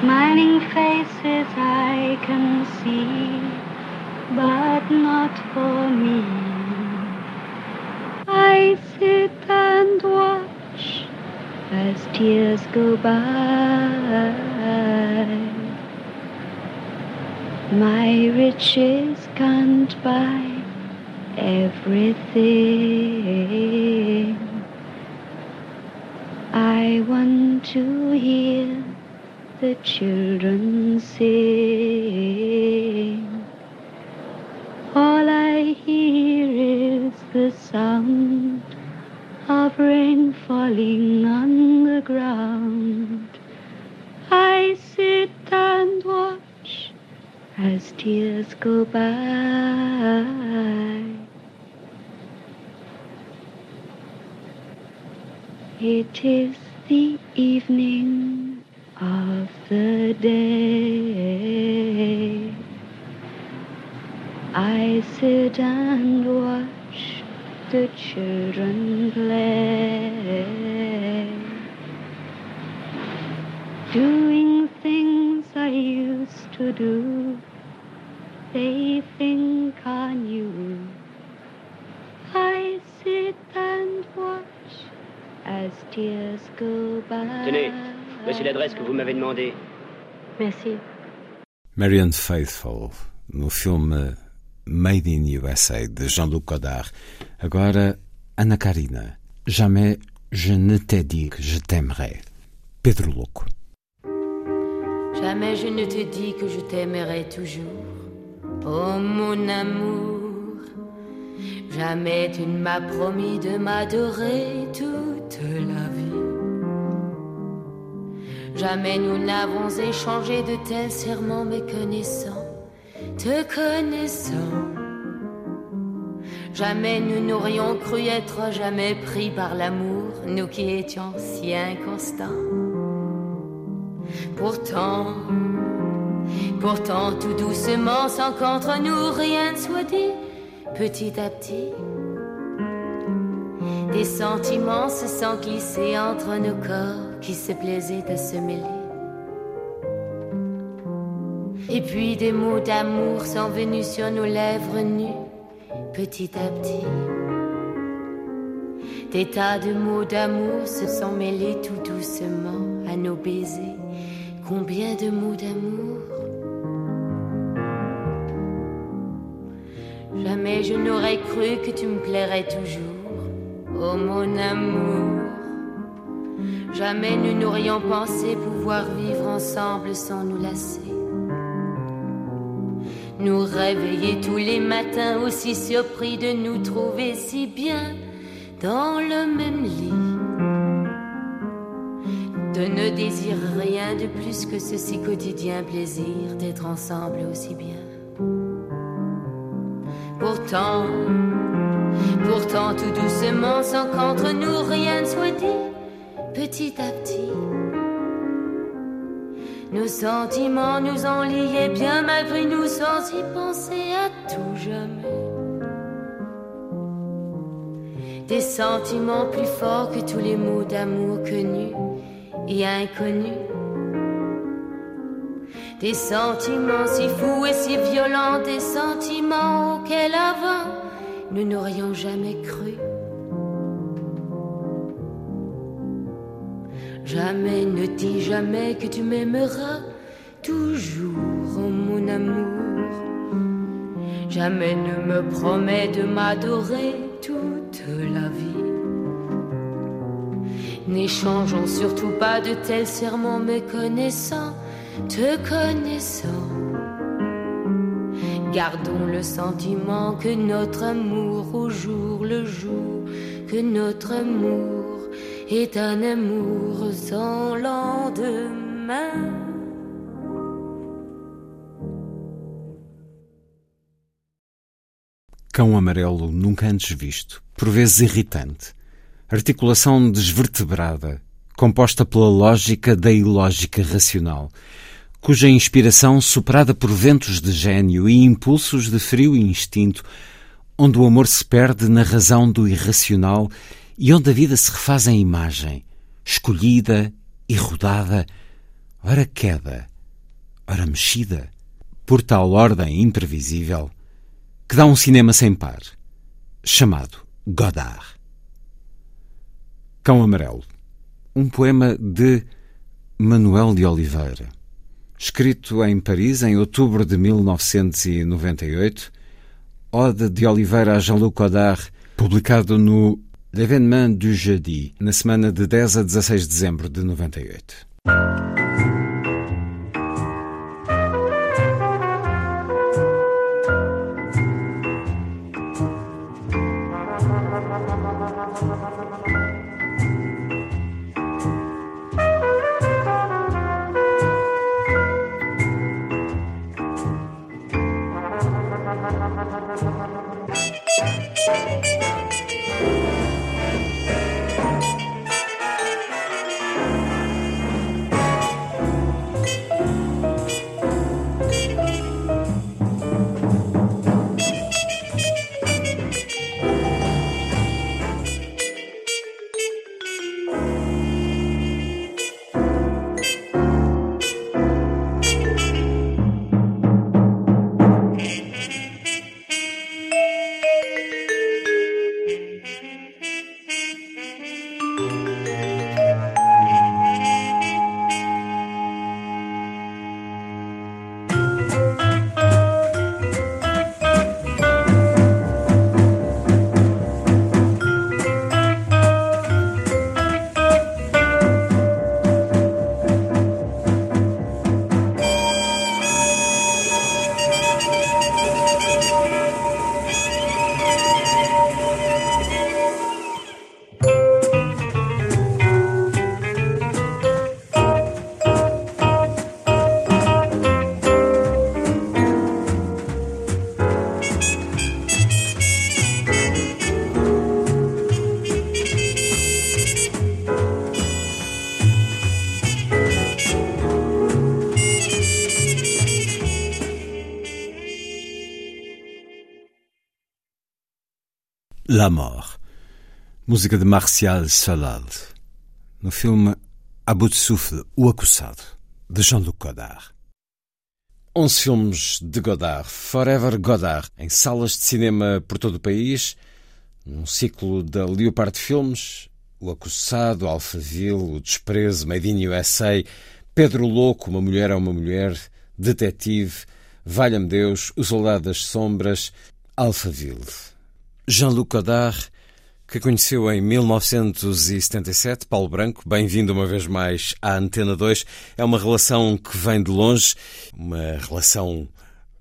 Smiling faces I can see, but not for me. I sit and watch as tears go by. My riches can't buy everything. I want to hear the children sing. 'tis the evening. L'adresse que vous m'avez demandée. Merci. Marianne Faithful, no filme Made in USA, de Jean-Luc Godard. Agora, Ana Karina. Jamais je ne t'ai dit que je t'aimerais. Pedro Louco. Jamais je ne te dis que je t'aimerai toujours. Oh mon amour, jamais tu ne m'as promis de m'adorer toute la vie. Jamais nous n'avons échangé de tels serments méconnaissants, te connaissant. Jamais nous n'aurions cru être jamais pris par l'amour, nous qui étions si inconstants. Pourtant, pourtant tout doucement, sans qu'entre nous rien ne soit dit, petit à petit, des sentiments se sont glissés entre nos corps qui se plaisaient à se mêler. Et puis des mots d'amour sont venus sur nos lèvres nues, petit à petit. Des tas de mots d'amour se sont mêlés tout doucement à nos baisers. Combien de mots d'amour? Jamais je n'aurais cru que tu me plairais toujours, oh mon amour. Jamais nous n'aurions pensé pouvoir vivre ensemble sans nous lasser. Nous réveiller tous les matins aussi surpris de nous trouver si bien dans le même lit. De ne désirer rien de plus que ce si quotidien plaisir d'être ensemble aussi bien. Pourtant, pourtant tout doucement, sans qu'entre nous rien ne soit dit, petit à petit, nos sentiments nous ont liés bien malgré nous sans y penser à tout jamais. Des sentiments plus forts que tous les mots d'amour connus et inconnus. Des sentiments si fous et si violents, des sentiments auxquels avant nous n'aurions jamais cru. Jamais ne dis jamais que tu m'aimeras toujours, mon amour. Jamais ne me promets de m'adorer toute la vie. N'échangeons surtout pas de tels serments méconnaissants, te connaissant. Gardons le sentiment que notre amour au jour le jour, que notre amour est un amour sans lendemain. Cão amarelo nunca antes visto, por vezes irritante. Articulação desvertebrada, composta pela lógica da ilógica racional, cuja inspiração, superada por ventos de gênio e impulsos de frio instinto, onde o amor se perde na razão do irracional e onde a vida se refaz em imagem, escolhida e rodada, ora queda, ora mexida, por tal ordem imprevisível, que dá um cinema sem par, chamado Godard. Cão Amarelo, um poema de Manuel de Oliveira, escrito em Paris em outubro de 1998, Ode de Oliveira a Jean-Luc Godard, publicado no L'événement du jeudi, na semana de 10 a 16 de dezembro de 98. La Mort, música de Martial Solal, no filme A bout O Acusado, de Jean-Luc Godard. 11 filmes de Godard, Forever Godard, em salas de cinema por todo o país, num ciclo da Leopard Filmes, O Acusado, Alphaville, O Desprezo, Made in USA, Pedro Louco, Uma Mulher é uma Mulher, Detetive, Valha-me Deus, O Soldado das Sombras, Alphaville. Jean-Luc Godard, que conheceu em 1977, Paulo Branco, bem-vindo uma vez mais à Antena 2. É uma relação que vem de longe, uma relação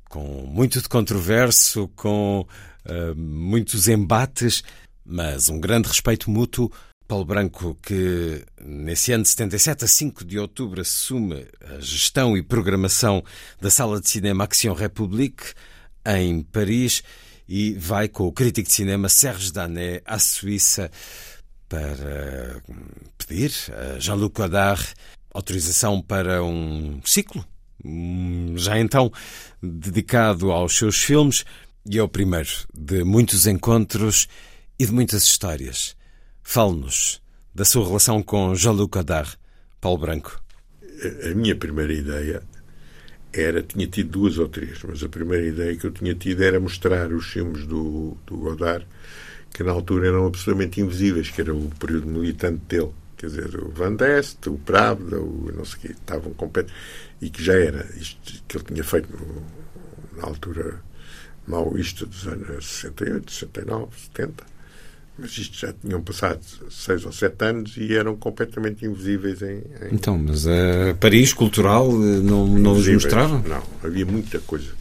com muito de controverso, com uh, muitos embates, mas um grande respeito mútuo. Paulo Branco, que nesse ano de 77, a 5 de outubro, assume a gestão e programação da Sala de Cinema Action République em Paris e vai com o crítico de cinema Serge Danet à Suíça para pedir a Jean-Luc Godard autorização para um ciclo, já então dedicado aos seus filmes, e é o primeiro de muitos encontros e de muitas histórias. Fale-nos da sua relação com Jean-Luc Godard, Paulo Branco. A minha primeira ideia era, tinha tido duas ou três, mas a primeira ideia que eu tinha tido era mostrar os filmes do, do Godard, que na altura eram absolutamente invisíveis, que era o período militante dele. Quer dizer, o Van Dest, o Pravda, o não sei o quê, estavam completos. E que já era, isto que ele tinha feito no, na altura maoísta dos anos 68, 69, 70 mas isto já tinham passado seis ou sete anos e eram completamente invisíveis em. em... Então, mas a Paris cultural eh, não, não os mostrava? Não, havia muita coisa.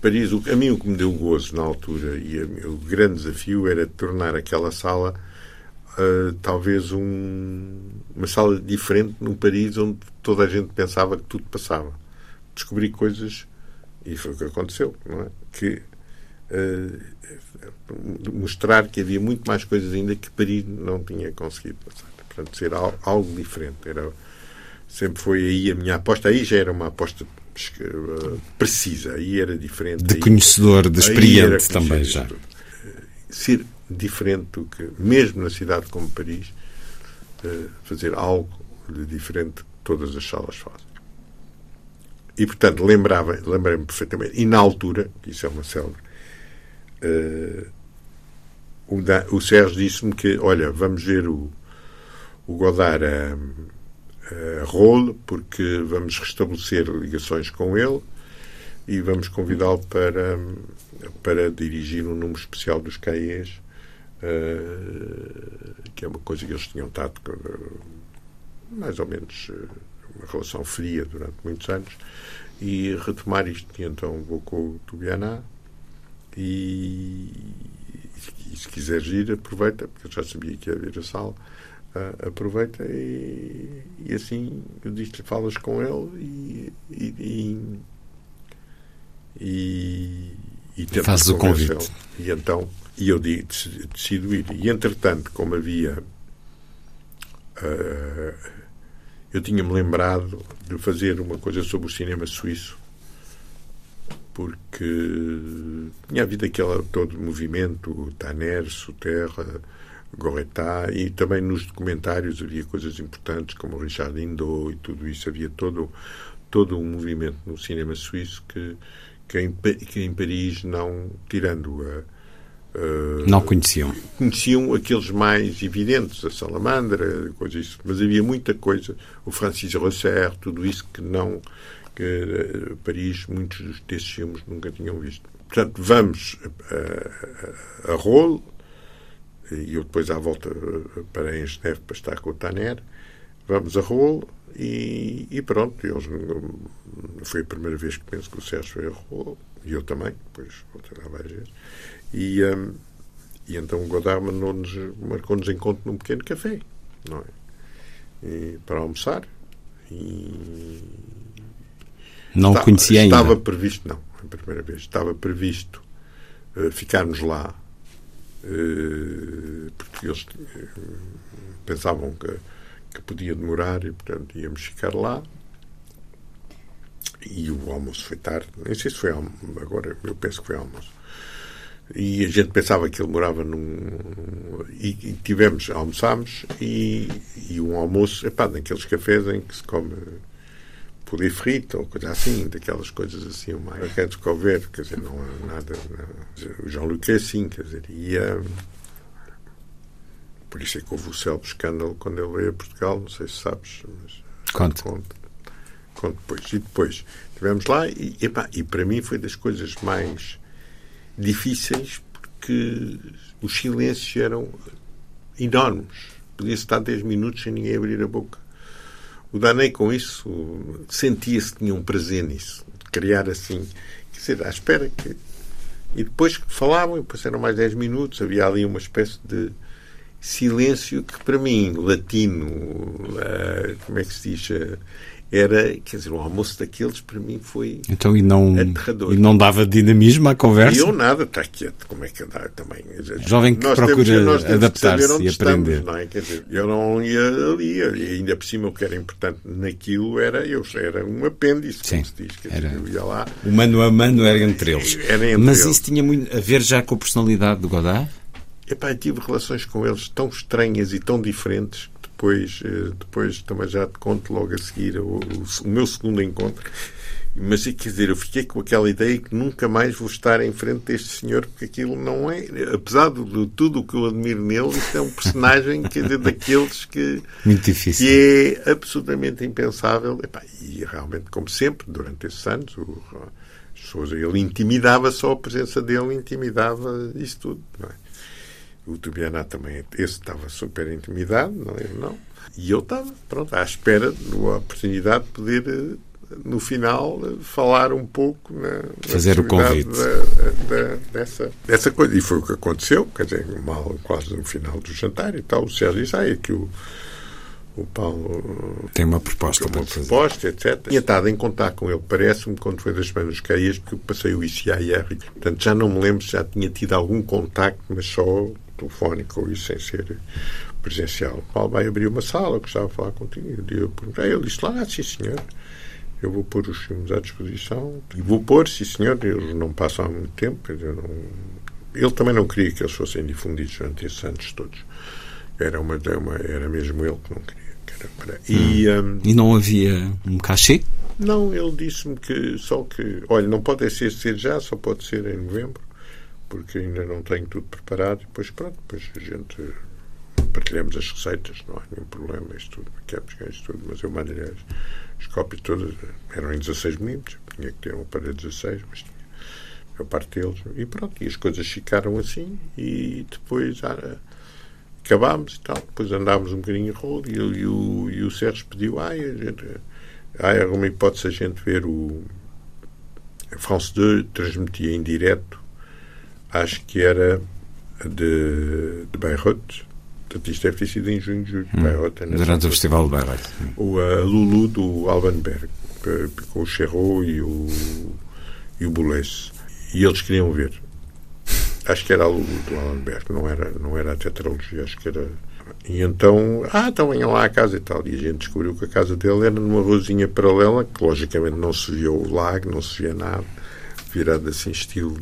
Paris, o, a mim o que me deu gozo na altura e a, o grande desafio era tornar aquela sala uh, talvez um, uma sala diferente num Paris onde toda a gente pensava que tudo passava. Descobri coisas, e foi o que aconteceu, não é? Que uh, mostrar que havia muito mais coisas ainda que Paris não tinha conseguido passar. Portanto, ser algo diferente. Era, sempre foi aí a minha aposta. Aí já era uma aposta eh, precisa, aí era diferente. De aí, conhecedor, de experiente também já. Ser diferente do que, mesmo na cidade como Paris, eh, fazer algo de diferente que todas as salas fazem. E, portanto, lembrava, lembrei-me perfeitamente. E na altura, que isso é uma célula, uh, o, o Sérgio disse-me que, olha, vamos ver o, o Godard a, a porque vamos restabelecer ligações com ele e vamos convidá-lo para, para dirigir um número especial dos CAEs, uh, que é uma coisa que eles tinham estado mais ou menos uma relação fria durante muitos anos, e retomar isto. E então vou com o Tubianá e, e, se quiseres ir, aproveita, porque eu já sabia que ia vir a sala. Uh, aproveita e, e, assim eu disse-lhe falas com ele e, e, e, e faz o convite. E então e eu decido ir. E entretanto como havia uh, eu tinha-me lembrado de fazer uma coisa sobre o cinema suíço porque tinha havido aquele todo o movimento, Tanner, Suterra, Goretá, e também nos documentários havia coisas importantes como Richard Indo e tudo isso, havia todo, todo um movimento no cinema suíço que, que, em, que em Paris não, tirando a Uh, não conheciam. Conheciam aqueles mais evidentes, a Salamandra, coisas isso, mas havia muita coisa, o Francis Rosser, tudo isso que não que uh, Paris, muitos desses filmes nunca tinham visto. Portanto, vamos a, a, a rolo, e eu depois à volta eh, para em Geneve para estar com o Tanner, vamos a rolo e, e, pronto. Eles, foi a primeira vez que penso que o Sérgio foi a rolo, e eu também, depois voltei lá várias vezes. E, um, e então o Godard marcou-nos encontro num pequeno café, não é? E, para almoçar. E, não estava, conhecia ainda? Estava previsto, não, a primeira vez, estava previsto uh, ficarmos lá, uh, porque eles uh, pensavam que, que podia demorar e, portanto, íamos ficar lá. E o almoço foi tarde, nem sei se foi almoço, agora eu penso que foi almoço. E a gente pensava que ele morava num. E, e tivemos, almoçámos e, e um almoço, epá, naqueles cafés em que se come poulet frito ou coisa assim, daquelas coisas assim, o mais quer couver, quer dizer, não há nada. Não. O Jean-Luc é assim, quer dizer, ia. Por isso é que houve o célebre escândalo quando ele veio a Portugal, não sei se sabes, mas. Conte. Conto, conto depois. E depois estivemos lá e, epá, e para mim foi das coisas mais difíceis porque os silêncios eram enormes. Podia-se estar 10 minutos sem ninguém abrir a boca. O Danei, com isso, sentia-se que tinha um prazer nisso, de criar assim, quer dizer, à espera que. E depois falavam, e depois eram mais 10 minutos, havia ali uma espécie de silêncio que, para mim, latino, uh, como é que se diz? Era, quer dizer, o almoço daqueles para mim foi então, e não, aterrador. E não dava dinamismo à conversa? E eu nada, está quieto, como é que dá também? Jovem que nós procura adaptar-se e aprender. Estamos, não é? Quer dizer, eu não ia ali, e ainda por cima o que era importante naquilo era, eu era um apêndice, Sim, como se diz, quer era, dizer, eu ia lá. O mano a mano era entre eles. Era entre Mas eles. isso tinha muito a ver já com a personalidade do Godard? Epá, eu tive relações com eles tão estranhas e tão diferentes depois, eh, depois também já te conto logo a seguir o, o, o meu segundo encontro. Mas quer dizer, eu fiquei com aquela ideia que nunca mais vou estar em frente deste senhor, porque aquilo não é, apesar de tudo o que eu admiro nele, isto é um personagem quer dizer, daqueles que, Muito difícil. que é absolutamente impensável. Epá, e realmente, como sempre, durante esses anos, o, as pessoas, ele intimidava, só a presença dele intimidava isso tudo. Não é? O Tubiana também, esse estava super intimidado, não é? Não. E eu estava, pronto, à espera da oportunidade de poder, eh, no final, eh, falar um pouco na, na Fazer o convite. Da, da, dessa, dessa coisa. E foi o que aconteceu, quer dizer, mal, quase no final do jantar e tal. O Sérgio disse, ah, é que o, o Paulo tem uma proposta uma proposta, etc. Tinha estado em contato com ele, parece-me, quando foi das Semanas Caías, porque eu passei o ICIR. Portanto, já não me lembro se já tinha tido algum contacto, mas só telefónico ou isso sem ser presencial. O Paulo vai abrir uma sala, eu gostava de falar contigo. Eu perguntei, ele disse lá, ah, sim senhor, eu vou pôr os filmes à disposição. E vou pôr, sim senhor, eles não passam há muito tempo. Não... Ele também não queria que eles fossem difundidos durante esses anos todos. Era, uma, uma, era mesmo ele que não queria. Que para... e, hum. um... e não havia um cachê? Não, ele disse-me que só que, olha, não pode ser, ser já, só pode ser em novembro porque ainda não tenho tudo preparado. E depois, pronto, depois a gente partilhamos as receitas, não há nenhum problema, isto tudo, maquiamos isto tudo, mas eu mando-lhe as, as cópias todas, eram em 16 milímetros, tinha que ter um aparelho 16, mas tinha a parte deles, e pronto, e as coisas ficaram assim, e depois ah, acabámos e tal, depois andámos um bocadinho em rolo, e, e, o, e o Sérgio pediu, ai, a gente, ai, alguma hipótese a gente ver o a France 2 transmitia em direto acho que era de, de Beirut. Portanto, isto deve ter sido em junho, julho, hum, Beirut. Durante o Festival de Beirut. O a Lulu do Albanberg, com o Cherro e o, e o Boulez. E eles queriam ver. Acho que era a Lulu do Albanberg, não era, não era a tetralogia, acho que era. E então, ah, então venham lá à casa e tal. E a gente descobriu que a casa dele era numa ruazinha paralela, que logicamente não se via o lago, não se via nada virado assim estilo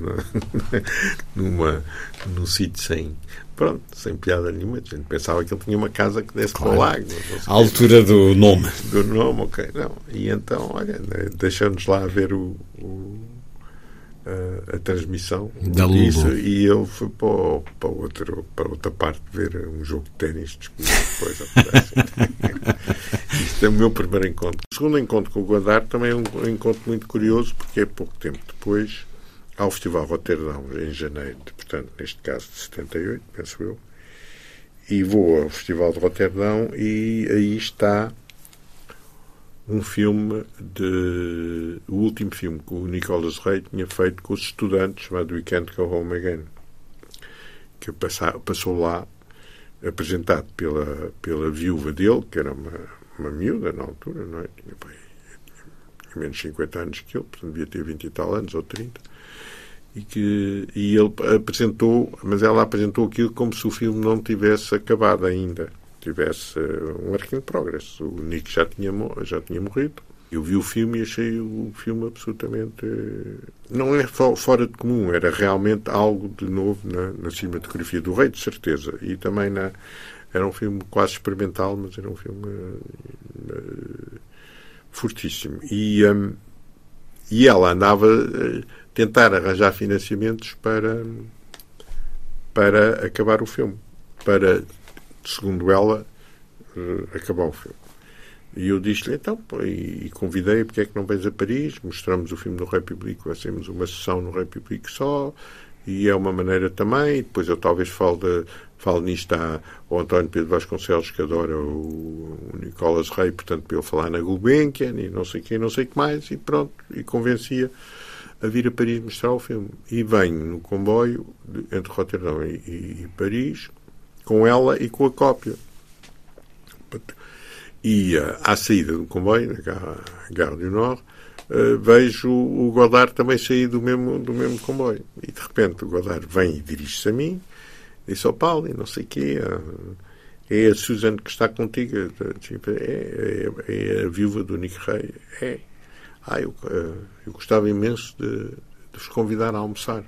numa, num sítio sem pronto, sem piada nenhuma. A gente pensava que ele tinha uma casa que desse claro. para o lago. A altura do nome. Do nome, ok. Não. E então, olha, deixamos lá ver o, o a, a, transmissão da disso, e ele foi para, o, para, outro, para outra parte ver um jogo de ténis depois Isto é o meu primeiro encontro. O segundo encontro com o Godard também é um encontro muito curioso, porque é pouco tempo depois ao Festival Roterdão, em janeiro, portanto, neste caso de 78, penso eu, e vou ao Festival de Roterdão e aí está um filme de. o último filme que o Nicholas Ray tinha feito com os estudantes, chamado We Can't Go Home Again, que passou lá, apresentado pela, pela viúva dele, que era uma, uma miúda na altura, não é? Tinha, bem, tinha menos de 50 anos que ele, portanto devia ter 20 e tal anos, ou 30. E, que, e ele apresentou, mas ela apresentou aquilo como se o filme não tivesse acabado ainda tivesse um work in progress. O Nick já tinha, já tinha morrido Eu vi o filme e achei o filme absolutamente. Não é fora de comum, era realmente algo de novo na, na cinematografia do Rei, de certeza. E também na. Era um filme quase experimental, mas era um filme uh, fortíssimo. E, um, e ela andava a tentar arranjar financiamentos para, para acabar o filme. Para, segundo ela, uh, acabar o filme. E eu disse-lhe, então, e convidei, porque é que não vens a Paris? Mostramos o filme no Republic, fazemos uma sessão no Republic só, e é uma maneira também, depois eu talvez falo, de, falo nisto ao António Pedro Vasconcelos, que adora o, o Nicolas Rey, portanto, para eu falar na Gulbenkian, e não sei o que, não sei o que mais, e pronto, e convencia a vir a Paris mostrar o filme. E venho no comboio de, entre Roterdão e, e, e Paris, com ela e com a cópia e uh, à saída do comboio, na Gare do Nord, uh, vejo o Godard também sair do mesmo, do mesmo comboio. E de repente o Godard vem e dirige-se a mim, diz ao Paulo, e não sei o quê, uh, é a Susan que está contigo, é, é, é, a viúva do Nick Rey, é. Ah, eu, eu gostava imenso de, de vos convidar a almoçar.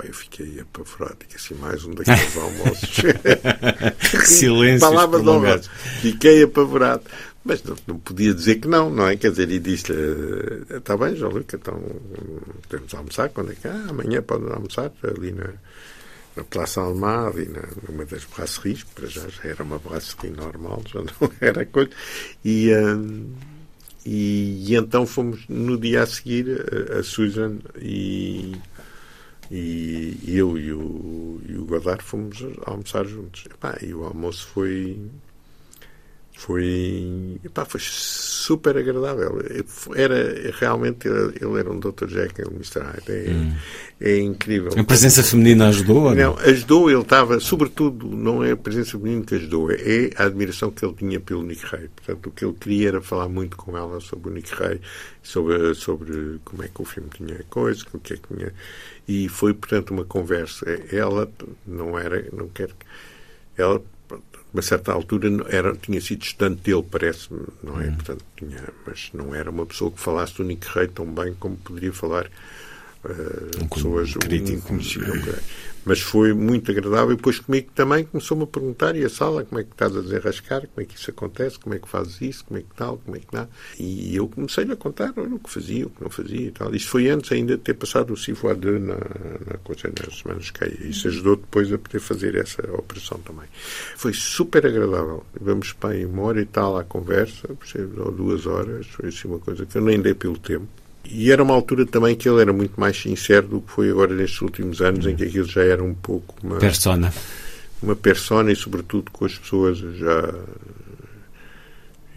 Pá, eu fiquei apavorado, que assim, mais um daqueles almoços. Silêncio. Palavra de honra. Fiquei apavorado. Mas não, não, podia dizer que não, não é? Quer dizer, e disse-lhe: está bem, João Luca, então podemos almoçar quando é que. Ah, amanhã podem almoçar ali na, na Praça Alemã, ali na, numa das brasseries, para já já era uma brasserie normal, já não era coisa. E. Hum, e, e, então fomos no dia a seguir a, a Susan e e eu e o, e o Godard fomos almoçar juntos. E, e o almoço foi foi, epá, foi super agradável. Era realmente ele era um Dr. Jekyll, Mr. Hyde. É, hum. é incrível. A presença feminina ajudou? Não, ajudou. Ele estava, sobretudo, não é a presença feminina que ajudou, é a admiração que ele tinha pelo Nick Ray. Portanto, o que ele queria era falar muito com ela sobre o Nick Ray, sobre, sobre como é que o filme tinha coisa, o que é que tinha. E foi, portanto, uma conversa. Ela não era, não quer. Ela uma certa altura era, tinha sido distante dele, parece-me, não é? Hum. Portanto, tinha, mas não era uma pessoa que falasse do Nick Rey tão bem como poderia falar uh, um pessoas crítico. Um, mas foi muito agradável. E depois comigo também começou-me a perguntar: e a sala, como é que estás a desenrascar? Como é que isso acontece? Como é que fazes isso? Como é que tal? Como é que dá? E eu comecei-lhe a contar olha, o que fazia, o que não fazia e tal. Isto foi antes ainda de ter passado o Civoade na, na coisa nas semanas que Isso ajudou depois a poder fazer essa operação também. Foi super agradável. Vamos para aí uma hora e tal à conversa, ou duas horas. Foi assim uma coisa que eu nem dei pelo tempo. E era uma altura também que ele era muito mais sincero do que foi agora nestes últimos anos, em que aquilo já era um pouco uma. Persona. Uma persona e, sobretudo, com as pessoas já.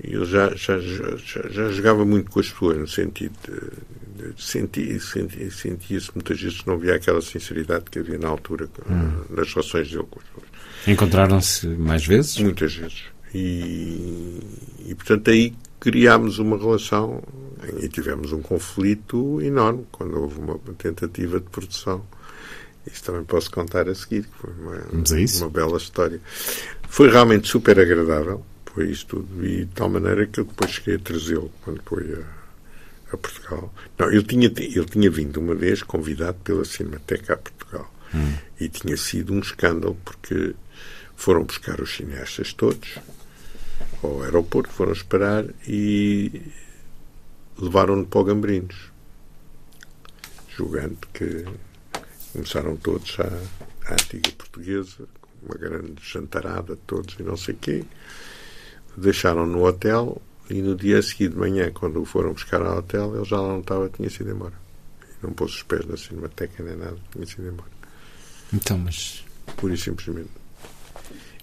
Ele já, já, já, já jogava muito com as pessoas, no sentido de. de sentia, sentia, sentia-se muitas vezes não havia aquela sinceridade que havia na altura hum. nas relações dele com as pessoas. Encontraram-se mais vezes? Muitas vezes. E, e portanto, aí criámos uma relação e tivemos um conflito enorme quando houve uma tentativa de produção. Isso também posso contar a seguir, que foi uma, uma bela história. Foi realmente super agradável, foi isso tudo, e de tal maneira que eu depois cheguei a trazê-lo quando foi a, a, Portugal. Não, ele tinha, ele tinha vindo uma vez convidado pela Cinemateca a Portugal. Hum. E tinha sido um escândalo, porque foram buscar os cineastas todos, ao aeroporto, foram esperar e levaram-no para o Gambrinos, julgando que começaram todos à, à antiga portuguesa, uma grande jantarada, todos e não sei quê. Deixaram no hotel e no dia seguinte de manhã, quando o foram buscar ao hotel, ele já lá não estava, tinha sido embora. Não pôs os pés na cinemateca nem nada, tinha sido embora. Então, mas. Pura e simplesmente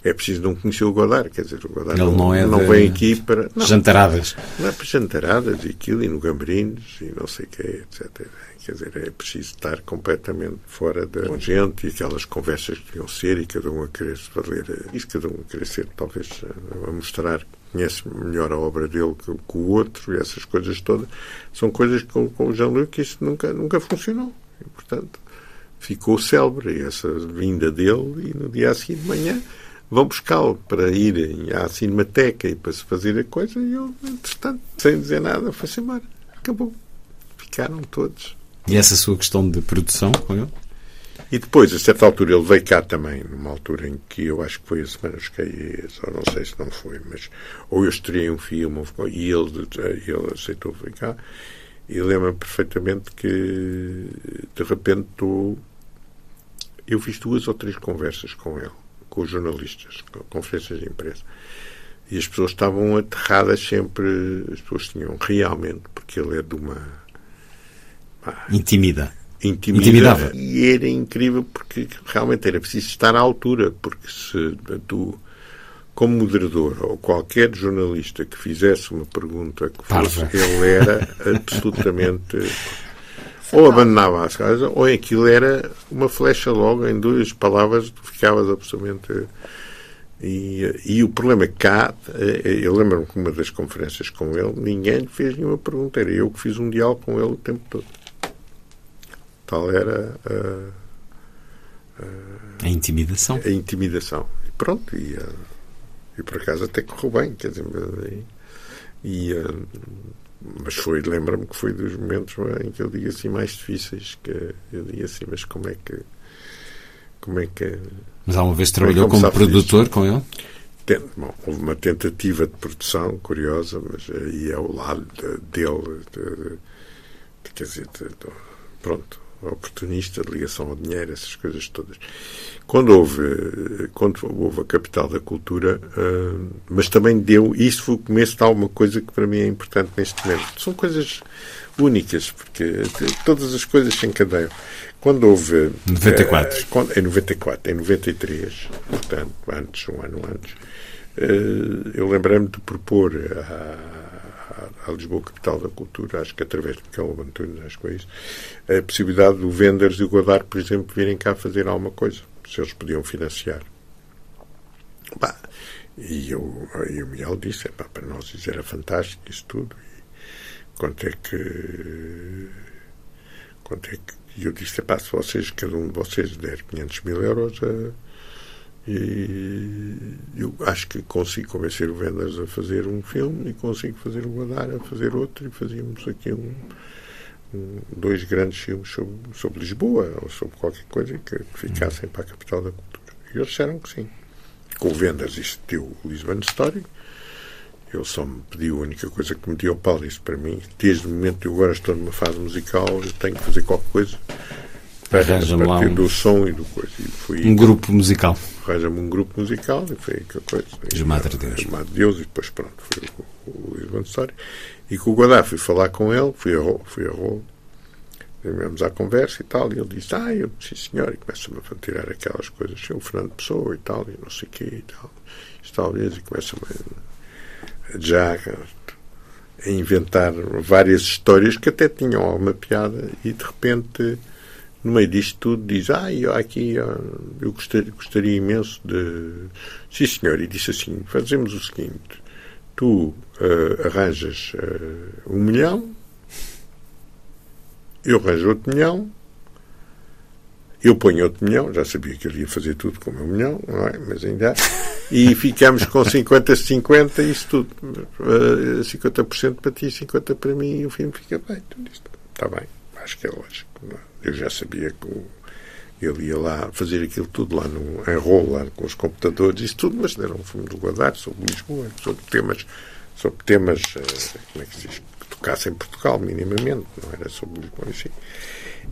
é preciso não conhecer o Godard, quer dizer, o Godard Ele não, é não vem aqui para. Não, jantaradas. Não é para jantaradas e aquilo, e no Gambrinos, e não sei o quê, etc. Quer dizer, é preciso estar completamente fora da gente e aquelas conversas que deviam ser e cada um a querer se valer. Isso, cada um a querer ser, talvez, a mostrar que conhece melhor a obra dele que, que o outro e essas coisas todas. São coisas que com, com o Jean-Luc isso nunca, nunca funcionou. E, portanto, ficou célebre essa vinda dele e no dia a seguir de manhã vão buscá-lo para irem à cinemateca e para se fazer a coisa e ele, entretanto, sem dizer nada, foi-se embora. Acabou. Ficaram todos. E essa sua questão de produção com ele? E depois, a certa altura, ele veio cá também, numa altura em que eu acho que foi a Semana dos Caías, ou não sei se não foi, mas ou eu estreiei um filme, e ele, ele aceitou vir cá. E lembro-me perfeitamente que, de repente. Eu fiz duas ou três conversas com ele, com os jornalistas, com conferências de imprensa. E as pessoas estavam aterradas sempre, as pessoas tinham realmente, porque ele é de uma. Pá, Intimida intimida, intimidava. E era incrível porque realmente era preciso estar à altura, porque se tu, como moderador ou qualquer jornalista que fizesse uma pergunta que fosse, Parva. ele era absolutamente. ou abandonava as casas, ou aquilo era uma flecha logo, em duas palavras, tu ficavas absolutamente. E, e o problema é cá, eh, eu lembro-me que uma das conferências com ele, ninguém lhe fez nenhuma pergunta, era eu que fiz um diálogo com ele o tempo todo. Tal era a, a, a intimidação. A intimidação. E pronto, e, uh, e por acaso até correu bem, quer dizer, e, e uh, mas foi, lembra-me que foi dos momentos em que eu digo assim mais difíceis, que eu digo assim, mas como é que como é que mas alguma vez é trabalhou como, como produtor com ele? Bom, houve uma tentativa de produção curiosa, mas aí é o lado dele, de, de, de, quer dizer, pronto, oportunista, de ligação ao dinheiro, essas coisas todas. Quando houve, quando houve a capital da cultura, uh, mas também deu, isso foi o começo de alguma coisa que para mim é importante neste momento. São coisas únicas, porque todas as coisas se encadeiam. Quando houve. 94. Uh, quando, em 94, em 93, portanto, antes, um ano antes, uh, eu lembrei-me de propor a à Lisboa Capital da Cultura, acho que através de Miquel Antunes, acho que é isso, a possibilidade do Venders e o Godard, por exemplo, virem cá fazer alguma coisa, se eles podiam financiar. Bah, e eu, e o Miguel disse, pá, para nós isso era fantástico, isso tudo. E quanto é que. Quanto é que. E eu disse, pá, se vocês, cada um de vocês der 500 mil euros, a, e eu acho que consigo convencer o Vendors a fazer um filme e consigo fazer o Godard a fazer outro e fazíamos aqui um, um, dois grandes filmes sobre, sobre Lisboa ou sobre qualquer coisa que ficassem para a capital da cultura. E eles disseram que sim. Com o Vendors isto deu o Lisbon Story. Ele só me pediu a única coisa que me deu ao Paulo, disse para mim, desde o momento que eu agora estou numa fase musical, eu tenho que fazer qualquer coisa Arranja-me lá um, do som e do coisa. E fui, um grupo musical. Arranja-me um grupo musical e foi aquela coisa. Chamado de Deus. Chamado Deus e depois pronto, foi o, o Lisbon Story. E com o Godard fui falar com ele, fui a Rolo, fui a Rolo, tivemos à conversa e tal, e ele disse, ah, eu sim senhor, e começa-me a tirar aquelas coisas, assim, o Fernando Pessoa e tal, e não sei o quê e tal, e talvez, e começa-me já a inventar várias histórias que até tinham alguma piada e de repente no meio disto tudo, diz: Ah, eu aqui eu gostaria, gostaria imenso de. Sim, senhor, e disse assim: Fazemos o seguinte: tu uh, arranjas uh, um milhão, eu arranjo outro milhão, eu ponho outro milhão, já sabia que ele ia fazer tudo com o meu milhão, não é? Mas ainda. E ficamos com 50-50, isso tudo. Uh, eh, 50% para ti, 50% para mim, e o filme fica bem. Tudo isto. Está bem, acho que é lógico. Não é? Eu já sabia que ele ia lá fazer aquilo tudo lá no enrolo, lá com os computadores, isso tudo, mas era um filme do Godard sobre Lisboa, sobre temas, sobre temas, eh, como é que se diz, que tocassem Portugal, minimamente, não era sobre Lisboa em.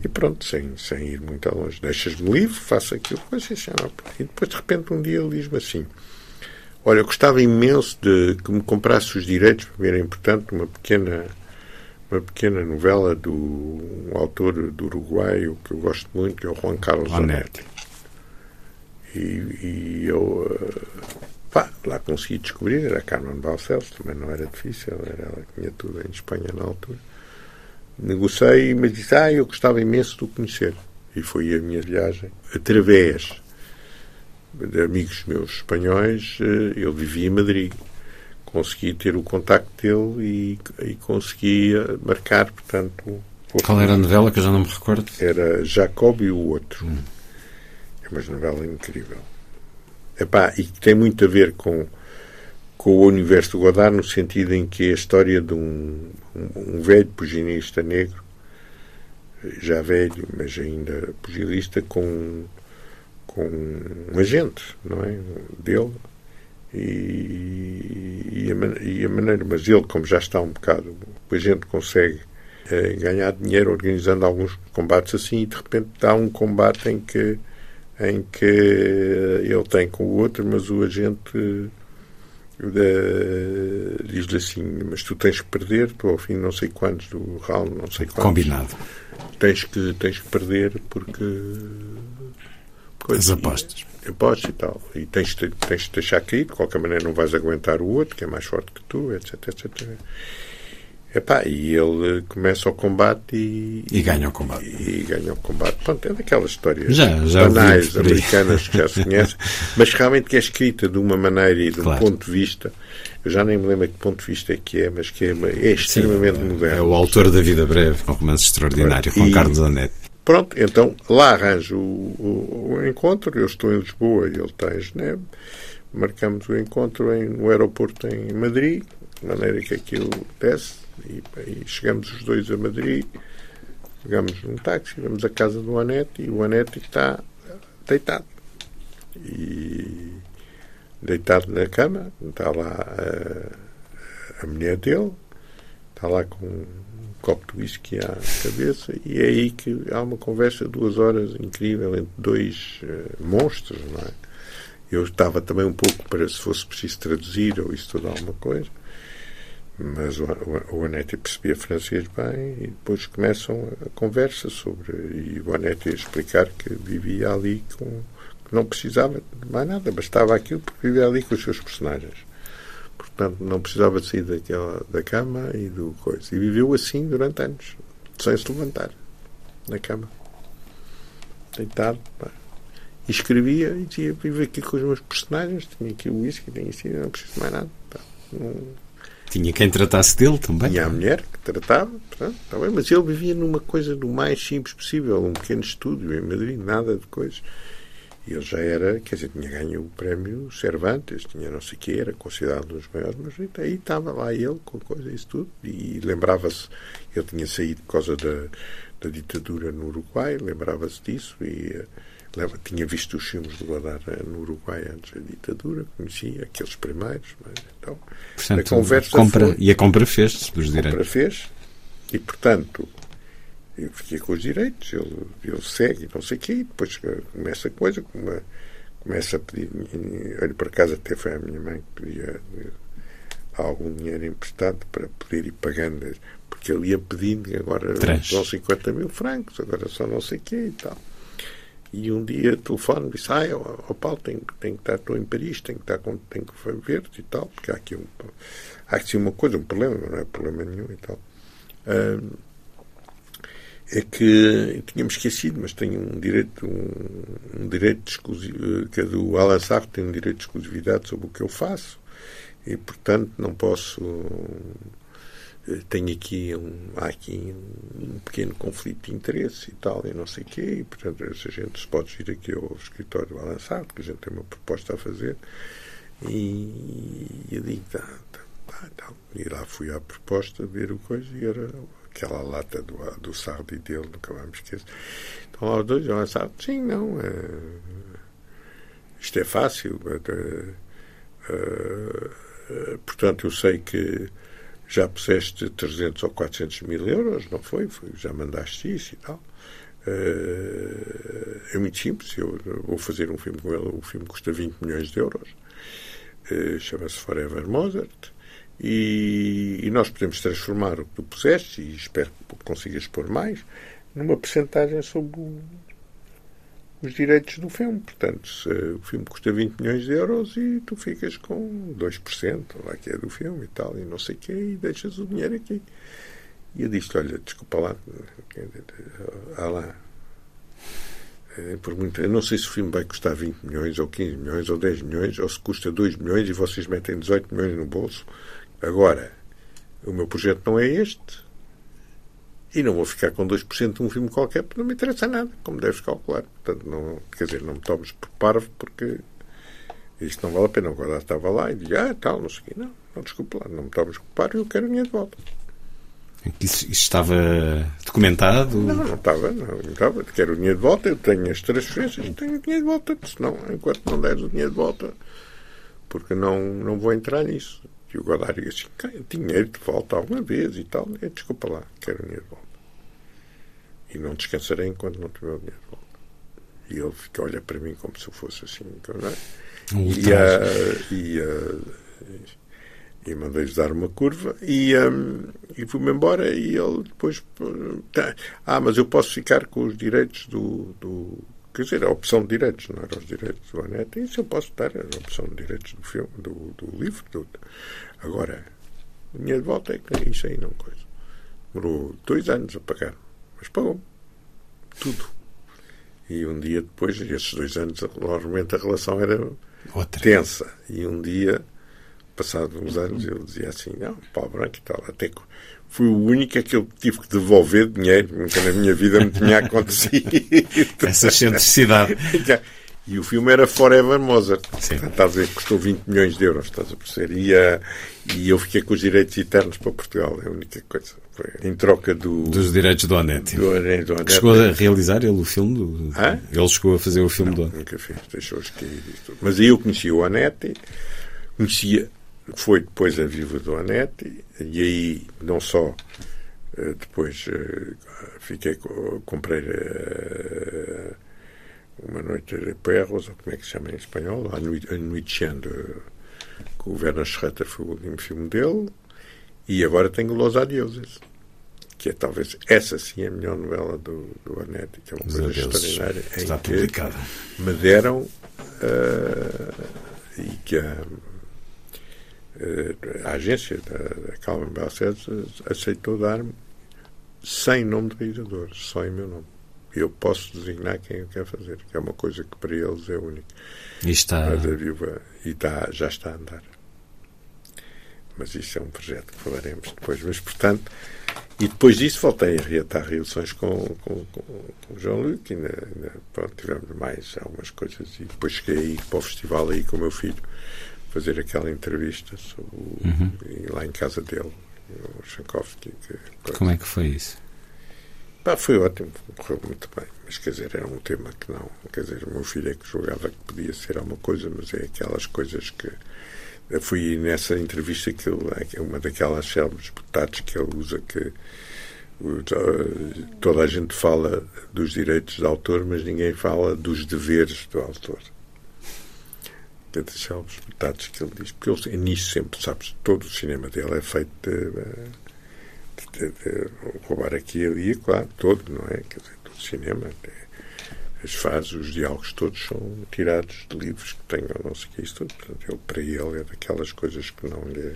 E pronto, sem, sem ir muito longe. Deixas-me livre, faço aquilo, coisa assim, e depois de repente um dia ele diz-me assim: Olha, eu gostava imenso de que me comprasse os direitos, mim era importante, uma pequena uma pequena novela do um autor do Uruguai que eu gosto muito, que é o Juan Carlos Zanetti. E, e, eu eh, pá, lá consegui descobrir, era Carmen Balcells, também não era difícil, era ela que tinha tudo em Espanha na altura. Negociei, mas disse, ah, eu gostava imenso de o conhecer. E foi a minha viagem, através de amigos meus espanhóis, eh, eu vivia em Madrid consegui ter o contacto dele e, e consegui marcar, portanto... Qual era a novela que eu já não me recordo? Era Jacob e o Outro. Hum. É uma novela incrível. epá, e que tem muito a ver com, com o universo do Godard, no sentido em que é a história de um, um, um velho puginista negro, já velho, mas ainda pugilista, com, com um agente, não é? Dele. E, e, a, e a maneira, mas ele, como já está um bocado, o agente consegue eh, ganhar dinheiro organizando alguns combates assim e de repente dá um combate em que em que ele tem com o outro, mas o agente eh, diz-lhe assim, mas tu tens que perder, tu ao fim não sei quantos do round, não sei quantos. Combinado. Tens que, tens que perder porque... As apostas. Apostas e tal. E tens, tens de deixar cair, de qualquer maneira não vais aguentar o outro, que é mais forte que tu, etc, etc. Epá, e ele começa o combate e. E ganha o combate. E, e ganha o combate. Pronto, é daquelas histórias já, já banais americanas que já se conhecem, mas realmente que é escrita de uma maneira e de claro. um ponto de vista. Eu já nem me lembro de que ponto de vista é que é, mas que é, é extremamente Sim, moderno. É o autor da Vida Breve, um romance extraordinário, com e, Carlos Anete. Pronto, então lá arranjo o, o, o, encontro. Eu estou em Lisboa e ele está em Genebra. Marcamos o encontro em, no aeroporto em Madrid, de maneira que aquilo desce e, e, chegamos os dois a Madrid, pegamos um táxi, vamos à casa do Anete e o Anete está deitado. E deitado na cama, está lá a, a mulher dele, está lá com copo de whisky à cabeça e é aí que há uma conversa de duas horas incrível entre dois uh, monstros, não é? Eu estava também um pouco para se fosse preciso traduzir ou tudo alguma coisa mas o, o, o Anete percebia francês bem e depois começam a conversa sobre e o Anete a explicar que vivia ali com que não precisava de mais nada, bastava aquilo porque vivia ali com os seus personagens. Portanto, não precisava de sair daquela, da cama e do coisa. E viveu assim durante anos, sem se levantar, na cama. Deitado. Pá. E escrevia e dizia: Vivo aqui com os meus personagens, tinha aqui o whisky, tenho assim, não preciso de mais nada. Pá. Não, tinha quem tratasse dele também. Tinha a mulher que tratava, pronto, tá bem, mas ele vivia numa coisa do mais simples possível, um pequeno estúdio em Madrid, nada de coisas. Ele já era, quer dizer, tinha ganho o prémio Cervantes, tinha não sei o que, era considerado um dos maiores, mas aí estava lá ele com coisa, isso tudo. E lembrava-se, ele tinha saído por causa da, da ditadura no Uruguai, lembrava-se disso e leva, tinha visto os filmes do Godard no Uruguai antes da ditadura, conhecia aqueles primeiros. Mas, então, portanto, a conversa compra, foi, e a compra fez-se dos direitos. A compra fez, e portanto, eu fiquei com os direitos, ele, ele segue, não sei o quê, e depois começa a coisa, uma, começa a pedir, olha, para casa até foi a minha mãe que pedia algum dinheiro emprestado para poder ir pagando, porque ele ia pedindo, agora são 50 mil francos, agora só não sei o quê e tal. E um dia telefone disse: Ah, o Paulo, tem, tem que estar, estou em Paris, tem que estar com, tem que ver-te e tal, porque há aqui, um, há aqui uma coisa, um problema, não é problema nenhum e tal. Um, é que tínhamos esquecido, mas tenho um direito, um, um direito exclusivo, que é do Alan Sartre, tem um direito de exclusividade sobre o que eu faço e, portanto, não posso tenho aqui um, há aqui um, pequeno conflito de interesse e tal, e não sei o quê, e portanto essa gente se pode ir aqui ao escritório do Alançado, porque a gente tem uma proposta a fazer, e eu digo, tá, tá, tá, tá. e lá fui à proposta ver o coisa, e era aquela lata do, do Sardi dele, nunca mais me esqueço. Então lá os dois, o Alançado, sim, não, é, isto é fácil, é, é, portanto eu sei que já puseste 300 ou 400 mil euros, não foi? foi já mandaste isso e tal. É muito simples. Eu vou fazer um filme com ele. O filme custa 20 milhões de euros. Chama-se Forever Mozart. E, e, nós podemos transformar o que tu puseste, e espero que consigas pôr mais, numa percentagem sobre os direitos do filme. Portanto, se o filme custa 20 milhões de euros e tu ficas com 2%, lá que é do filme e tal, e não sei o quê, e deixas o dinheiro aqui. E eu disse olha, desculpa lá, há lá. Eh, por muito, eu não sei se o filme vai custar 20 milhões, ou 15 milhões, ou 10 milhões, ou se custa 2 milhões e vocês metem 18 milhões no bolso. Agora, o meu projeto não é este e não vou ficar com 2% de um filme qualquer porque não me interessa nada, como deves calcular. Portanto, não, quer dizer, não me tomes por parvo porque Isto não vale a pena. O Godard estava lá e dizia, ah, tal, não sei o quê. Não, não, desculpe lá, não me estava a desculpar, eu quero o dinheiro de volta. Isso, isso estava documentado? Não, não estava, não, não estava. Quero o dinheiro de volta, eu tenho as transferências tenho o dinheiro de volta. Senão, enquanto não deres o dinheiro de volta, porque não, não vou entrar nisso. E o Godard disse assim, dinheiro de volta alguma vez e tal. Eu, desculpa lá, quero o dinheiro de volta. E não descansarei enquanto não tiver o dinheiro de volta. E ele fica, olha para mim como se eu fosse assim. É? Um e, uh, e, uh, e mandei-lhes dar uma curva e, um, e fui-me embora e ele depois tá, ah, mas eu posso ficar com os direitos do, do quer dizer, a opção de direitos, não era os direitos do Anete, isso eu posso dar, a opção de direitos do filme, do, do livro, do, agora a minha de volta é que isso aí não coisa. Demorou dois anos a pagar, mas pagou tudo. E um dia depois, esses dois anos, normalmente a relação era Outra. tensa. E um dia, passados uns anos, eu dizia assim: não, pau branco e tal. Até que fui o único que eu tive que devolver dinheiro. Nunca na minha vida me tinha acontecido. Essa excentricidade. E o filme era Forever Mozart. Sim. Estás a dizer custou 20 milhões de euros, estás a perceber? E, uh, e eu fiquei com os direitos eternos para Portugal. É a única coisa. Foi em troca do, dos direitos do Anete. Do, do Anete. Chegou a realizar ele o filme? Do, Hã? Ele chegou a fazer o filme Não, do Nunca fez, deixou-os cair. Mas aí eu conhecia o Anete, conhecia, foi depois a Viva do Anete, e aí não só eh, depois eh, fiquei, comprei uma noite de perros, ou como é que se chama em espanhol, A Noite com o Werner Schroeter foi o último filme dele, e agora tenho Los Adioses, que é talvez essa sim a melhor novela do, do Anetti, que é uma Os coisa extraordinária. Está em publicada. Me deram uh, e que a, a agência da, Calvin Bassett aceitou dar-me sem nome de realizador, só em meu nome eu posso designar quem eu quero fazer, que é uma coisa que para eles é única. E está... Mas a viúva e está, já está a andar. Mas isso é um projeto que falaremos depois. Mas, portanto, e depois disso voltei a reatar relações com, com, com, com o João Luc, ainda, ainda pronto, tivemos mais algumas coisas, e depois cheguei aí para o festival aí com o meu filho, fazer aquela entrevista sobre, uhum. lá em casa dele, o Tchaikovsky. Como é que foi isso? Pá, foi ótimo, correu muito bem. Mas quer dizer, era um tema que não. Quer dizer, o meu filho é que julgava que podia ser alguma coisa, mas é aquelas coisas que. Eu fui nessa entrevista que ele, é uma daquelas célebres botates que ele usa que toda a gente fala dos direitos de autor, mas ninguém fala dos deveres do autor. É das célebres botates que ele diz. Porque ele, nisso sempre, sabes, todo o cinema dele é feito de, de, de roubar aqui e ali, claro, todo, não é? Quer dizer, todo cinema. As fases, os diálogos todos são tirados de livros que tenham não sei o que, isso tudo. Portanto, ele, para ele é daquelas coisas que não lhe.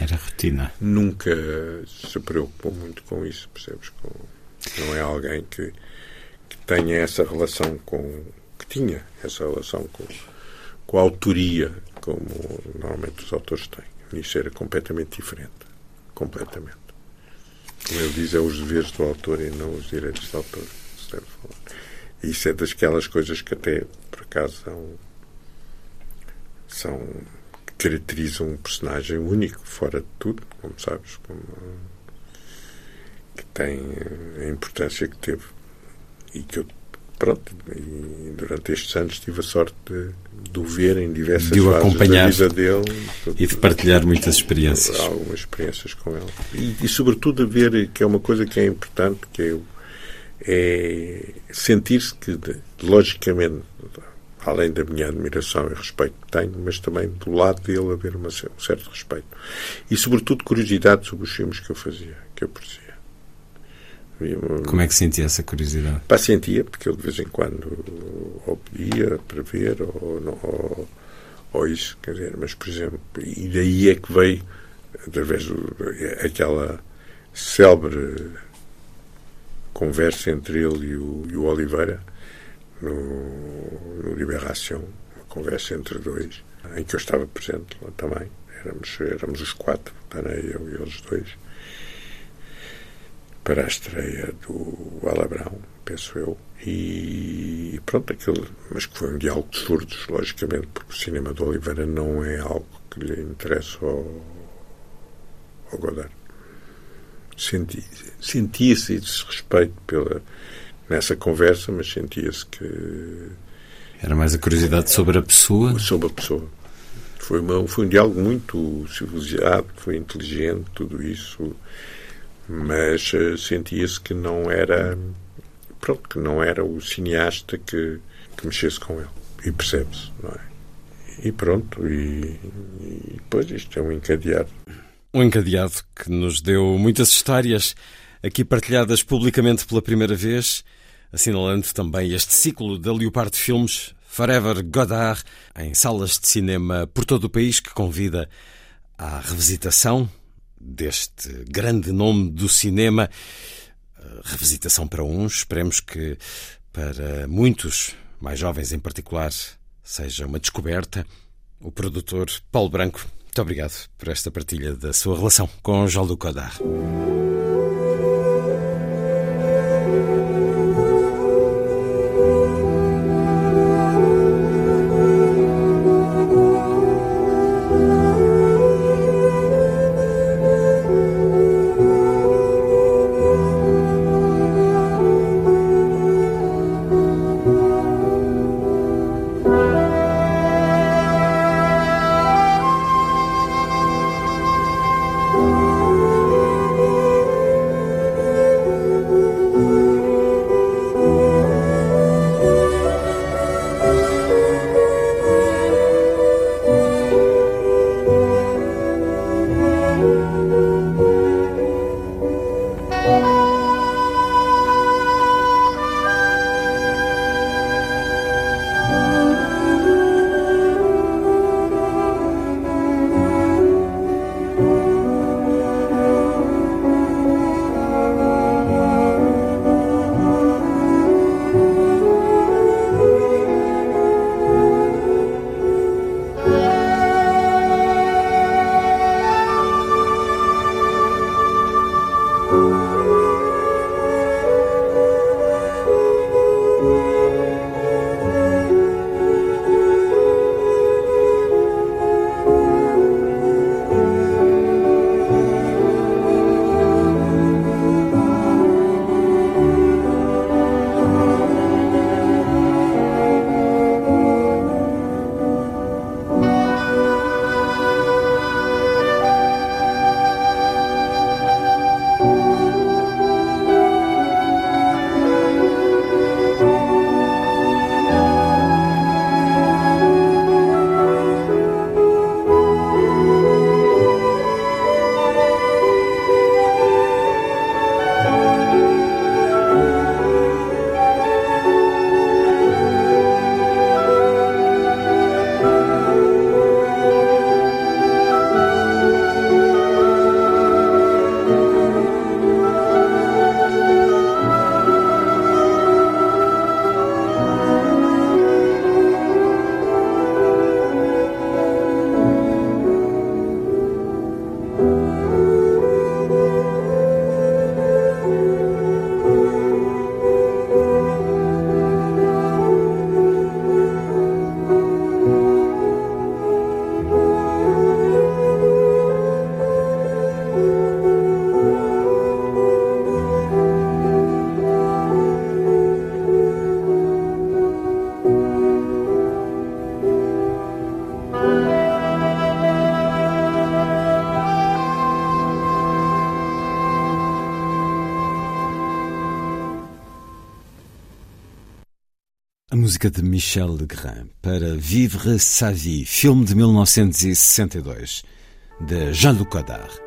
Era rotina. Nunca se preocupou muito com isso, percebes? Com, não é alguém que, que tenha essa relação com. que tinha essa relação com, com a autoria, como normalmente os autores têm. Isso era completamente diferente. Completamente. Como ele diz, é os deveres do autor e não os direitos do autor. Isso é daquelas coisas que até, por acaso, são, são caracterizam um personagem único, fora de tudo, como sabes, como, que tem a importância que teve e que eu pronto, e durante estes anos tive a sorte de, de o ver em diversas de o acompanhar da vida dele. E de partilhar muitas experiências. Algumas experiências com ele. E, e, sobretudo a ver, que é uma coisa que é importante, que é, é sentir-se que, logicamente, além da minha admiração e respeito que tenho, mas também do lado dele haver uma, um certo respeito. E, sobretudo, curiosidade sobre os filmes que eu fazia, que eu produzia. Como é que sentia essa curiosidade? Pá, sentia, porque eu de vez em quando ou pedia para ver, ou, ou, ou isso, quer dizer, mas por exemplo, e daí é que veio, através daquela célebre conversa entre ele e o, e o Oliveira, no, no Liberação, uma conversa entre dois, em que eu estava presente lá também, éramos, éramos os quatro, Tanei, eu e eles dois para a estreia do Alabrão, penso eu. E pronto, aquilo, mas que foi um diálogo de surdos, logicamente, porque o cinema de Oliveira não é algo que lhe interessa ao, ao Godard. Senti, sentia-se esse respeito pela, nessa conversa, mas sentia-se que. Era mais a curiosidade sobre a pessoa? Sobre a pessoa. Foi, uma, foi um diálogo muito civilizado, foi inteligente, tudo isso, mas uh, sentia-se que não era. Pronto, que não era o cineasta que, que mexesse com ele. E percebe-se, não é? E pronto, e, e depois isto é um encadeado. Um encadeado que nos deu muitas histórias aqui partilhadas publicamente pela primeira vez, assinalando também este ciclo da Leopardo Filmes, Forever Godard, em salas de cinema por todo o país, que convida à revisitação deste grande nome do cinema. Revisitação para uns, esperemos que para muitos, mais jovens em particular, seja uma descoberta. O produtor Paulo Branco, muito obrigado por esta partilha da sua relação com Jean-Luc Godard. Música de Michel Legrand para Vivre sa vie, filme de 1962, de Jean-Luc Godard.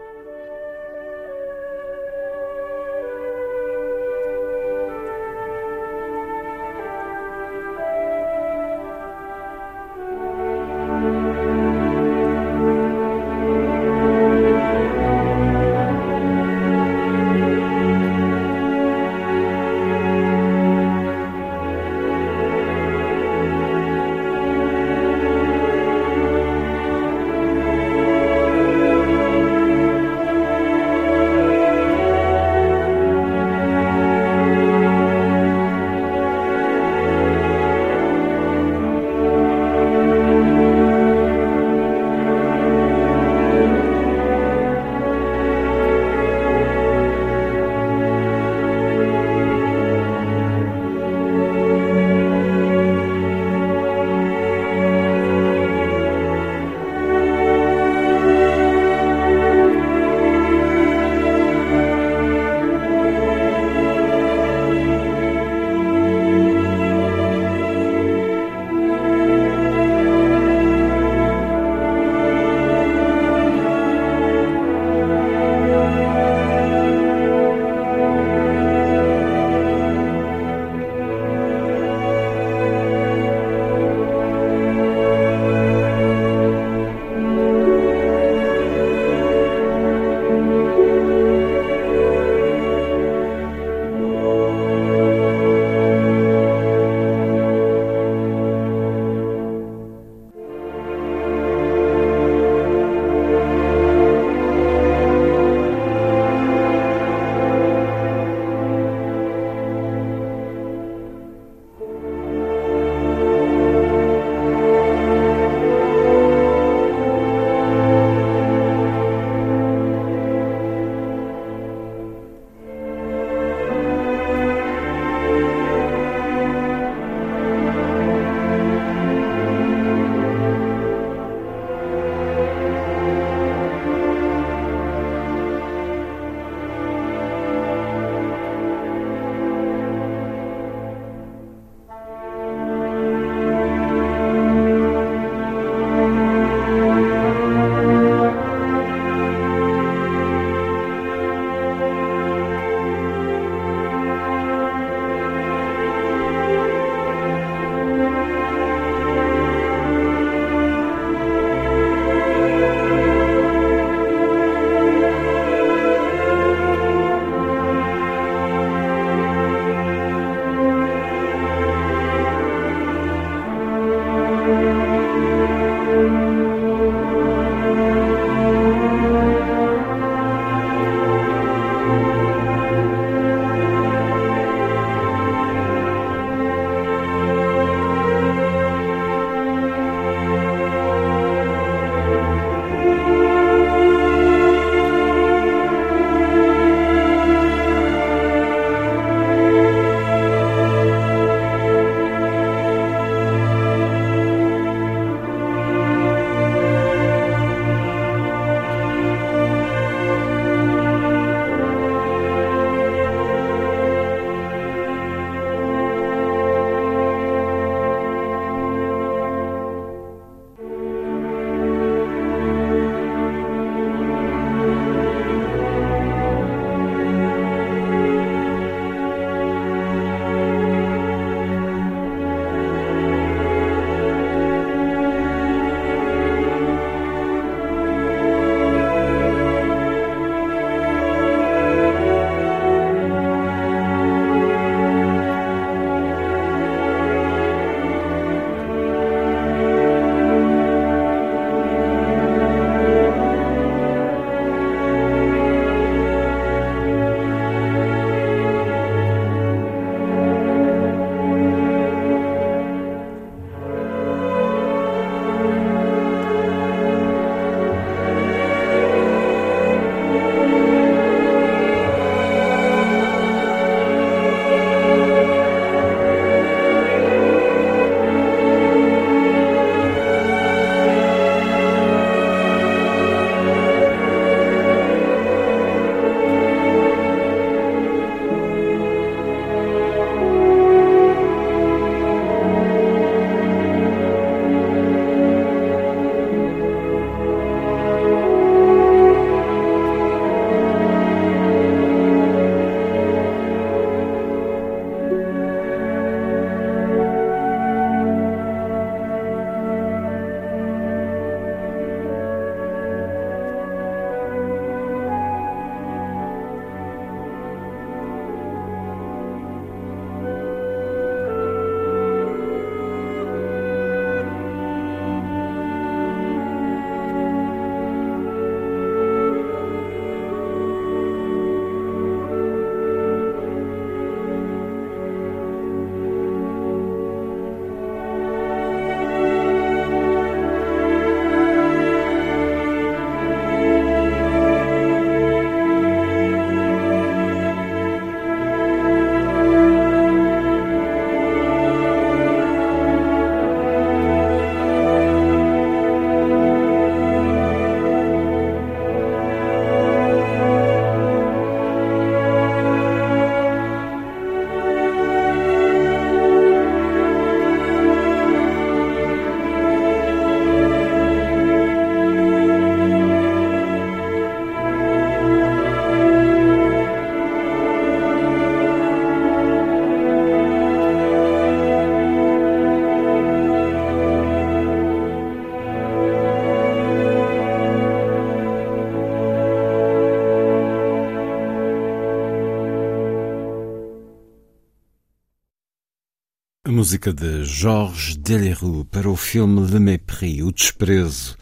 Música de Georges Delerue para o filme Le Mépris, O Desprezo,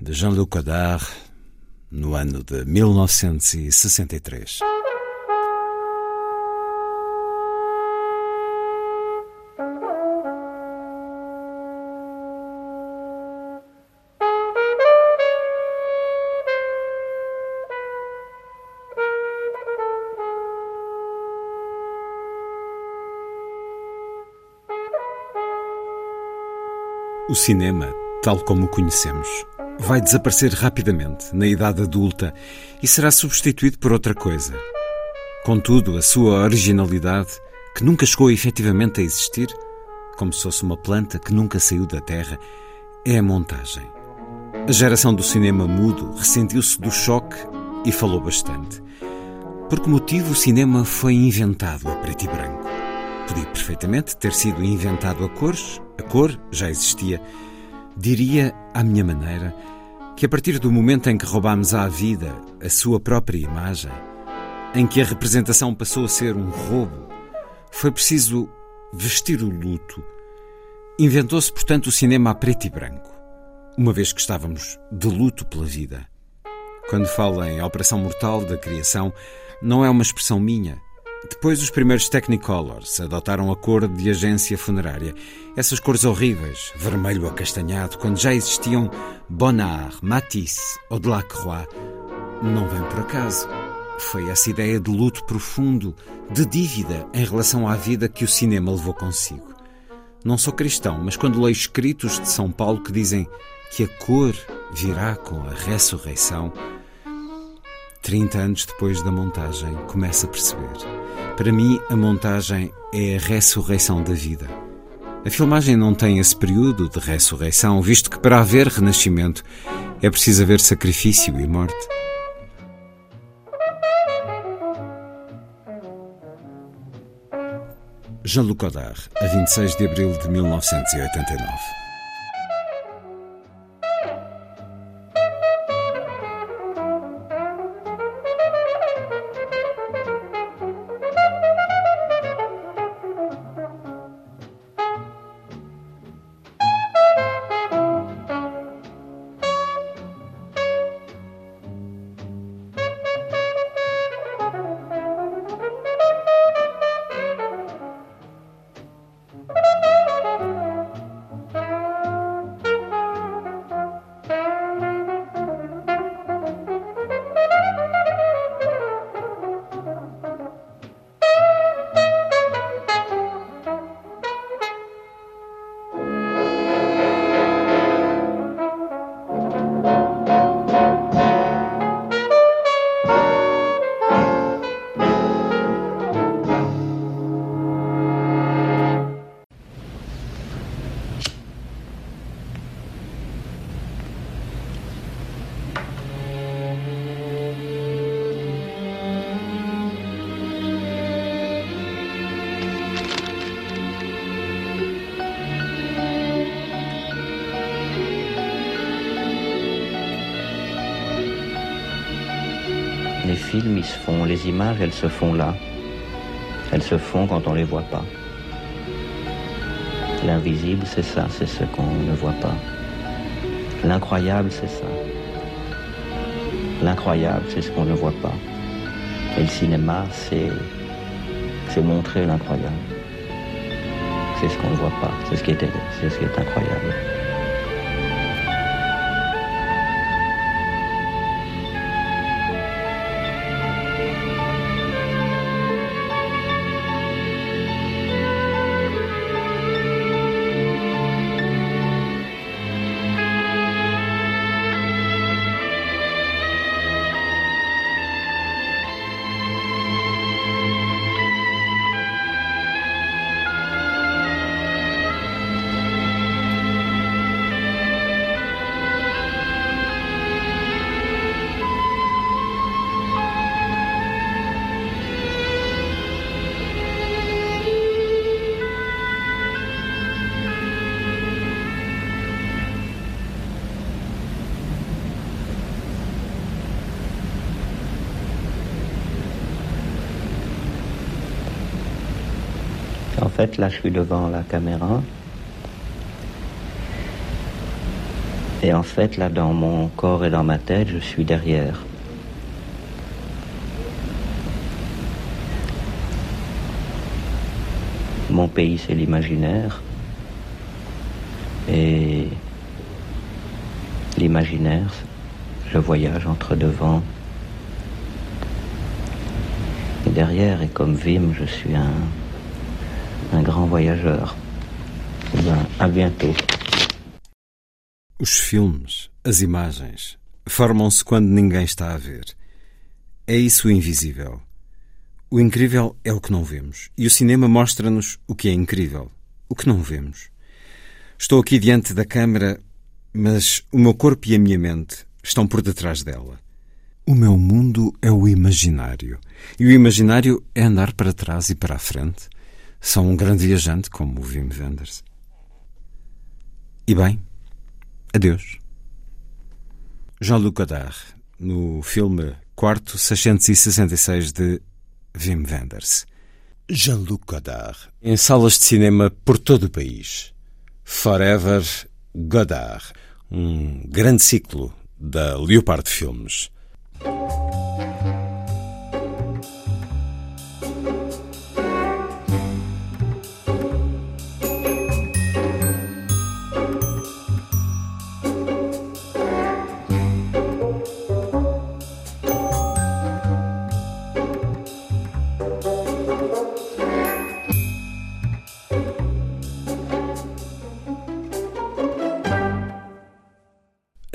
de Jean-Luc Godard, no ano de 1963. O cinema, tal como o conhecemos, vai desaparecer rapidamente na idade adulta e será substituído por outra coisa. Contudo, a sua originalidade, que nunca chegou efetivamente a existir, como se fosse uma planta que nunca saiu da terra, é a montagem. A geração do cinema mudo ressentiu-se do choque e falou bastante. Por que motivo o cinema foi inventado a preto e branco? Podia perfeitamente ter sido inventado a cores, a cor já existia. Diria, à minha maneira, que a partir do momento em que roubámos à vida a sua própria imagem, em que a representação passou a ser um roubo, foi preciso vestir o luto. Inventou-se, portanto, o cinema a preto e branco, uma vez que estávamos de luto pela vida. Quando falo em operação mortal da criação, não é uma expressão minha, depois, os primeiros Technicolors adotaram a cor de agência funerária. Essas cores horríveis, vermelho acastanhado, quando já existiam Bonnard, Matisse ou Delacroix, não vem por acaso. Foi essa ideia de luto profundo, de dívida em relação à vida que o cinema levou consigo. Não sou cristão, mas quando leio escritos de São Paulo que dizem que a cor virá com a ressurreição, 30 anos depois da montagem, começo a perceber. Para mim, a montagem é a ressurreição da vida. A filmagem não tem esse período de ressurreição, visto que para haver renascimento é preciso haver sacrifício e morte. Jean-Luc Godard, a 26 de abril de 1989. Se font là. Elles se font quand on ne les voit pas. L'invisible, c'est ça, c'est ce qu'on ne voit pas. L'incroyable, c'est ça. L'incroyable, c'est ce qu'on ne voit pas. Et le cinéma, c'est, c'est montrer l'incroyable. C'est ce qu'on ne voit pas, c'est ce qui est, c'est ce qui est incroyable. Fait, là, je suis devant la caméra. Et en fait, là, dans mon corps et dans ma tête, je suis derrière. Mon pays, c'est l'imaginaire. Et l'imaginaire, je voyage entre devant et derrière. Et comme Vim, je suis un, un grand voyageur. Eh bien, à bientôt. Os filmes, as imagens, formam-se quando ninguém está a ver. É isso o invisível. O incrível é o que não vemos. E o cinema mostra-nos o que é incrível, o que não vemos. Estou aqui diante da câmara, mas o meu corpo e a minha mente estão por detrás dela. O meu mundo é o imaginário. E o imaginário é andar para trás e para a frente. Sou um grande viajante, como o Wim Wenders. E bem, adeus. Jean-Luc Godard, no filme Quarto 666 de Wim Wenders. Jean-Luc Godard. Em salas de cinema por todo o país. Forever Godard. Um grande ciclo da Leopard Filmes.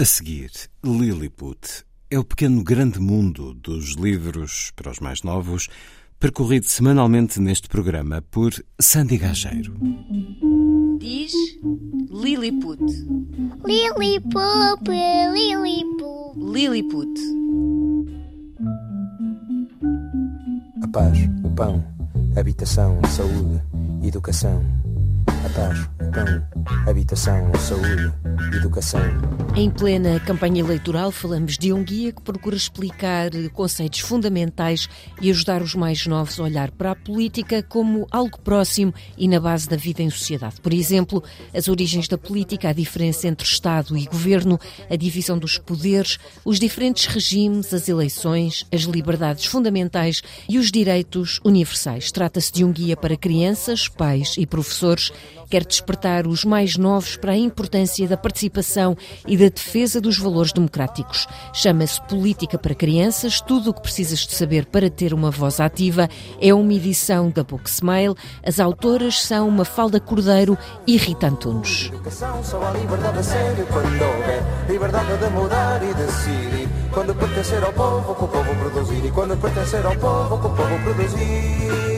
A seguir, Lilliput é o pequeno grande mundo dos livros para os mais novos, percorrido semanalmente neste programa por Sandy Gageiro. Diz Lilliput. Lilliput, Lilliput. Lilliput. A paz, o pão, habitação, saúde, educação. A paz, pão, habitação, saúde, educação. Em plena campanha eleitoral, falamos de um guia que procura explicar conceitos fundamentais e ajudar os mais novos a olhar para a política como algo próximo e na base da vida em sociedade. Por exemplo, as origens da política, a diferença entre Estado e governo, a divisão dos poderes, os diferentes regimes, as eleições, as liberdades fundamentais e os direitos universais. Trata-se de um guia para crianças, pais e professores quer despertar os mais novos para a importância da participação e da defesa dos valores democráticos. Chama-se Política para Crianças, tudo o que precisas de saber para ter uma voz ativa. É uma edição da Book Smile. As autoras são Mafalda Cordeiro e Rita Antunes. Quando pertencer ao povo, o povo produzir. E quando pertencer ao povo, o povo produzir.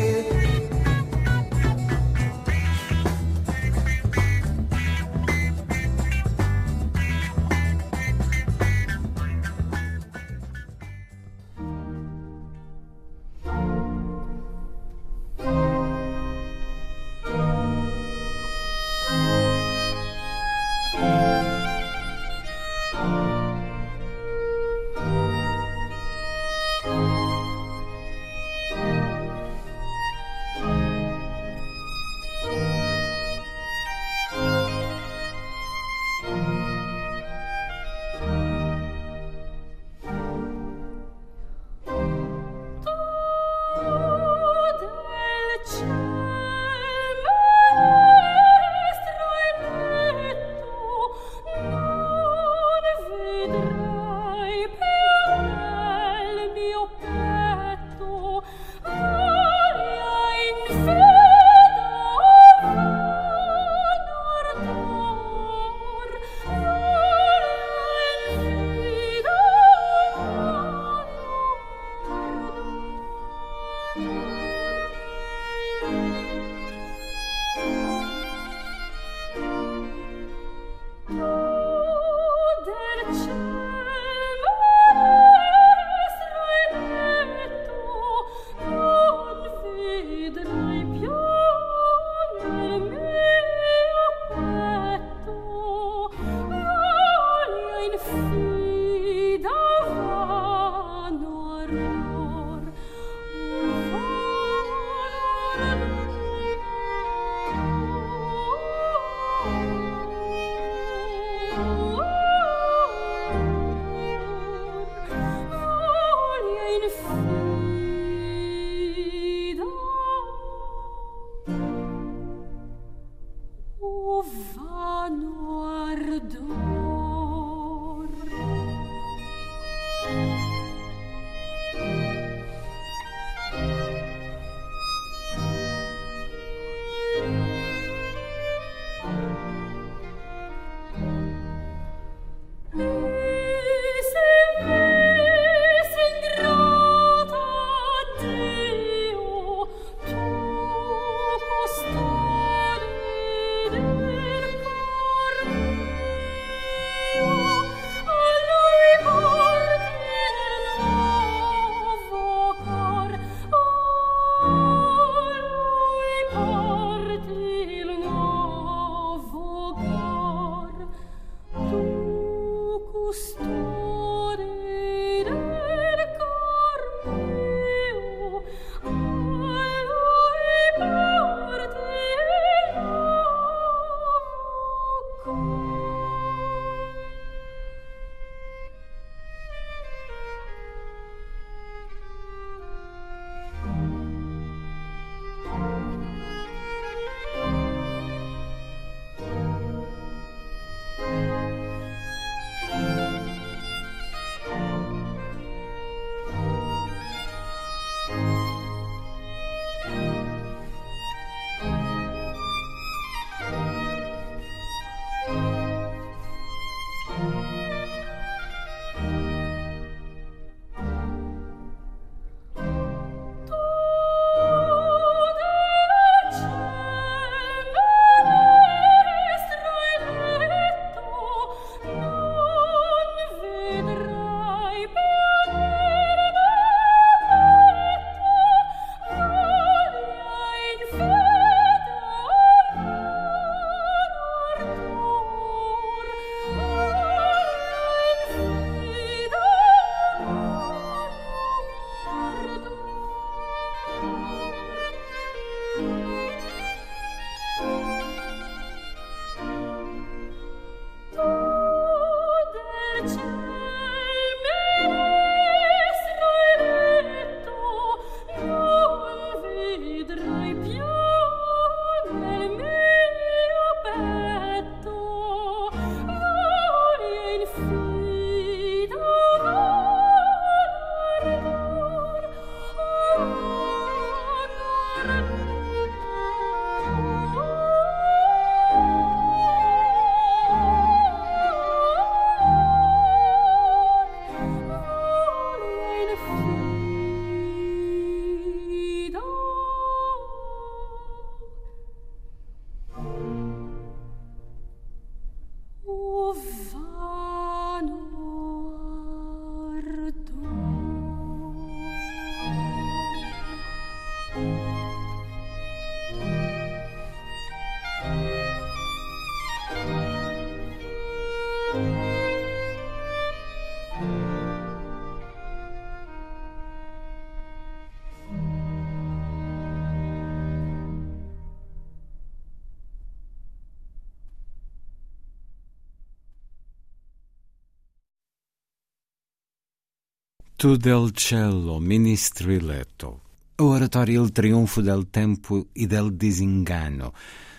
Tu del cielo ministriletto, a oratória Il triunfo del tempo e del disengano,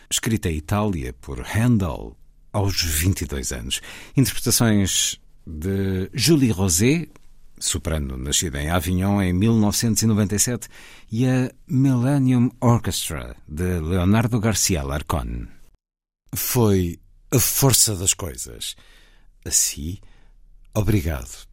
escrita em Itália por Handel aos 22 anos. Interpretações de Julie Rosé, soprano nascida em Avignon em 1997, e a Millennium Orchestra de Leonardo Garcia Larcon. Foi a força das coisas. Assim, obrigado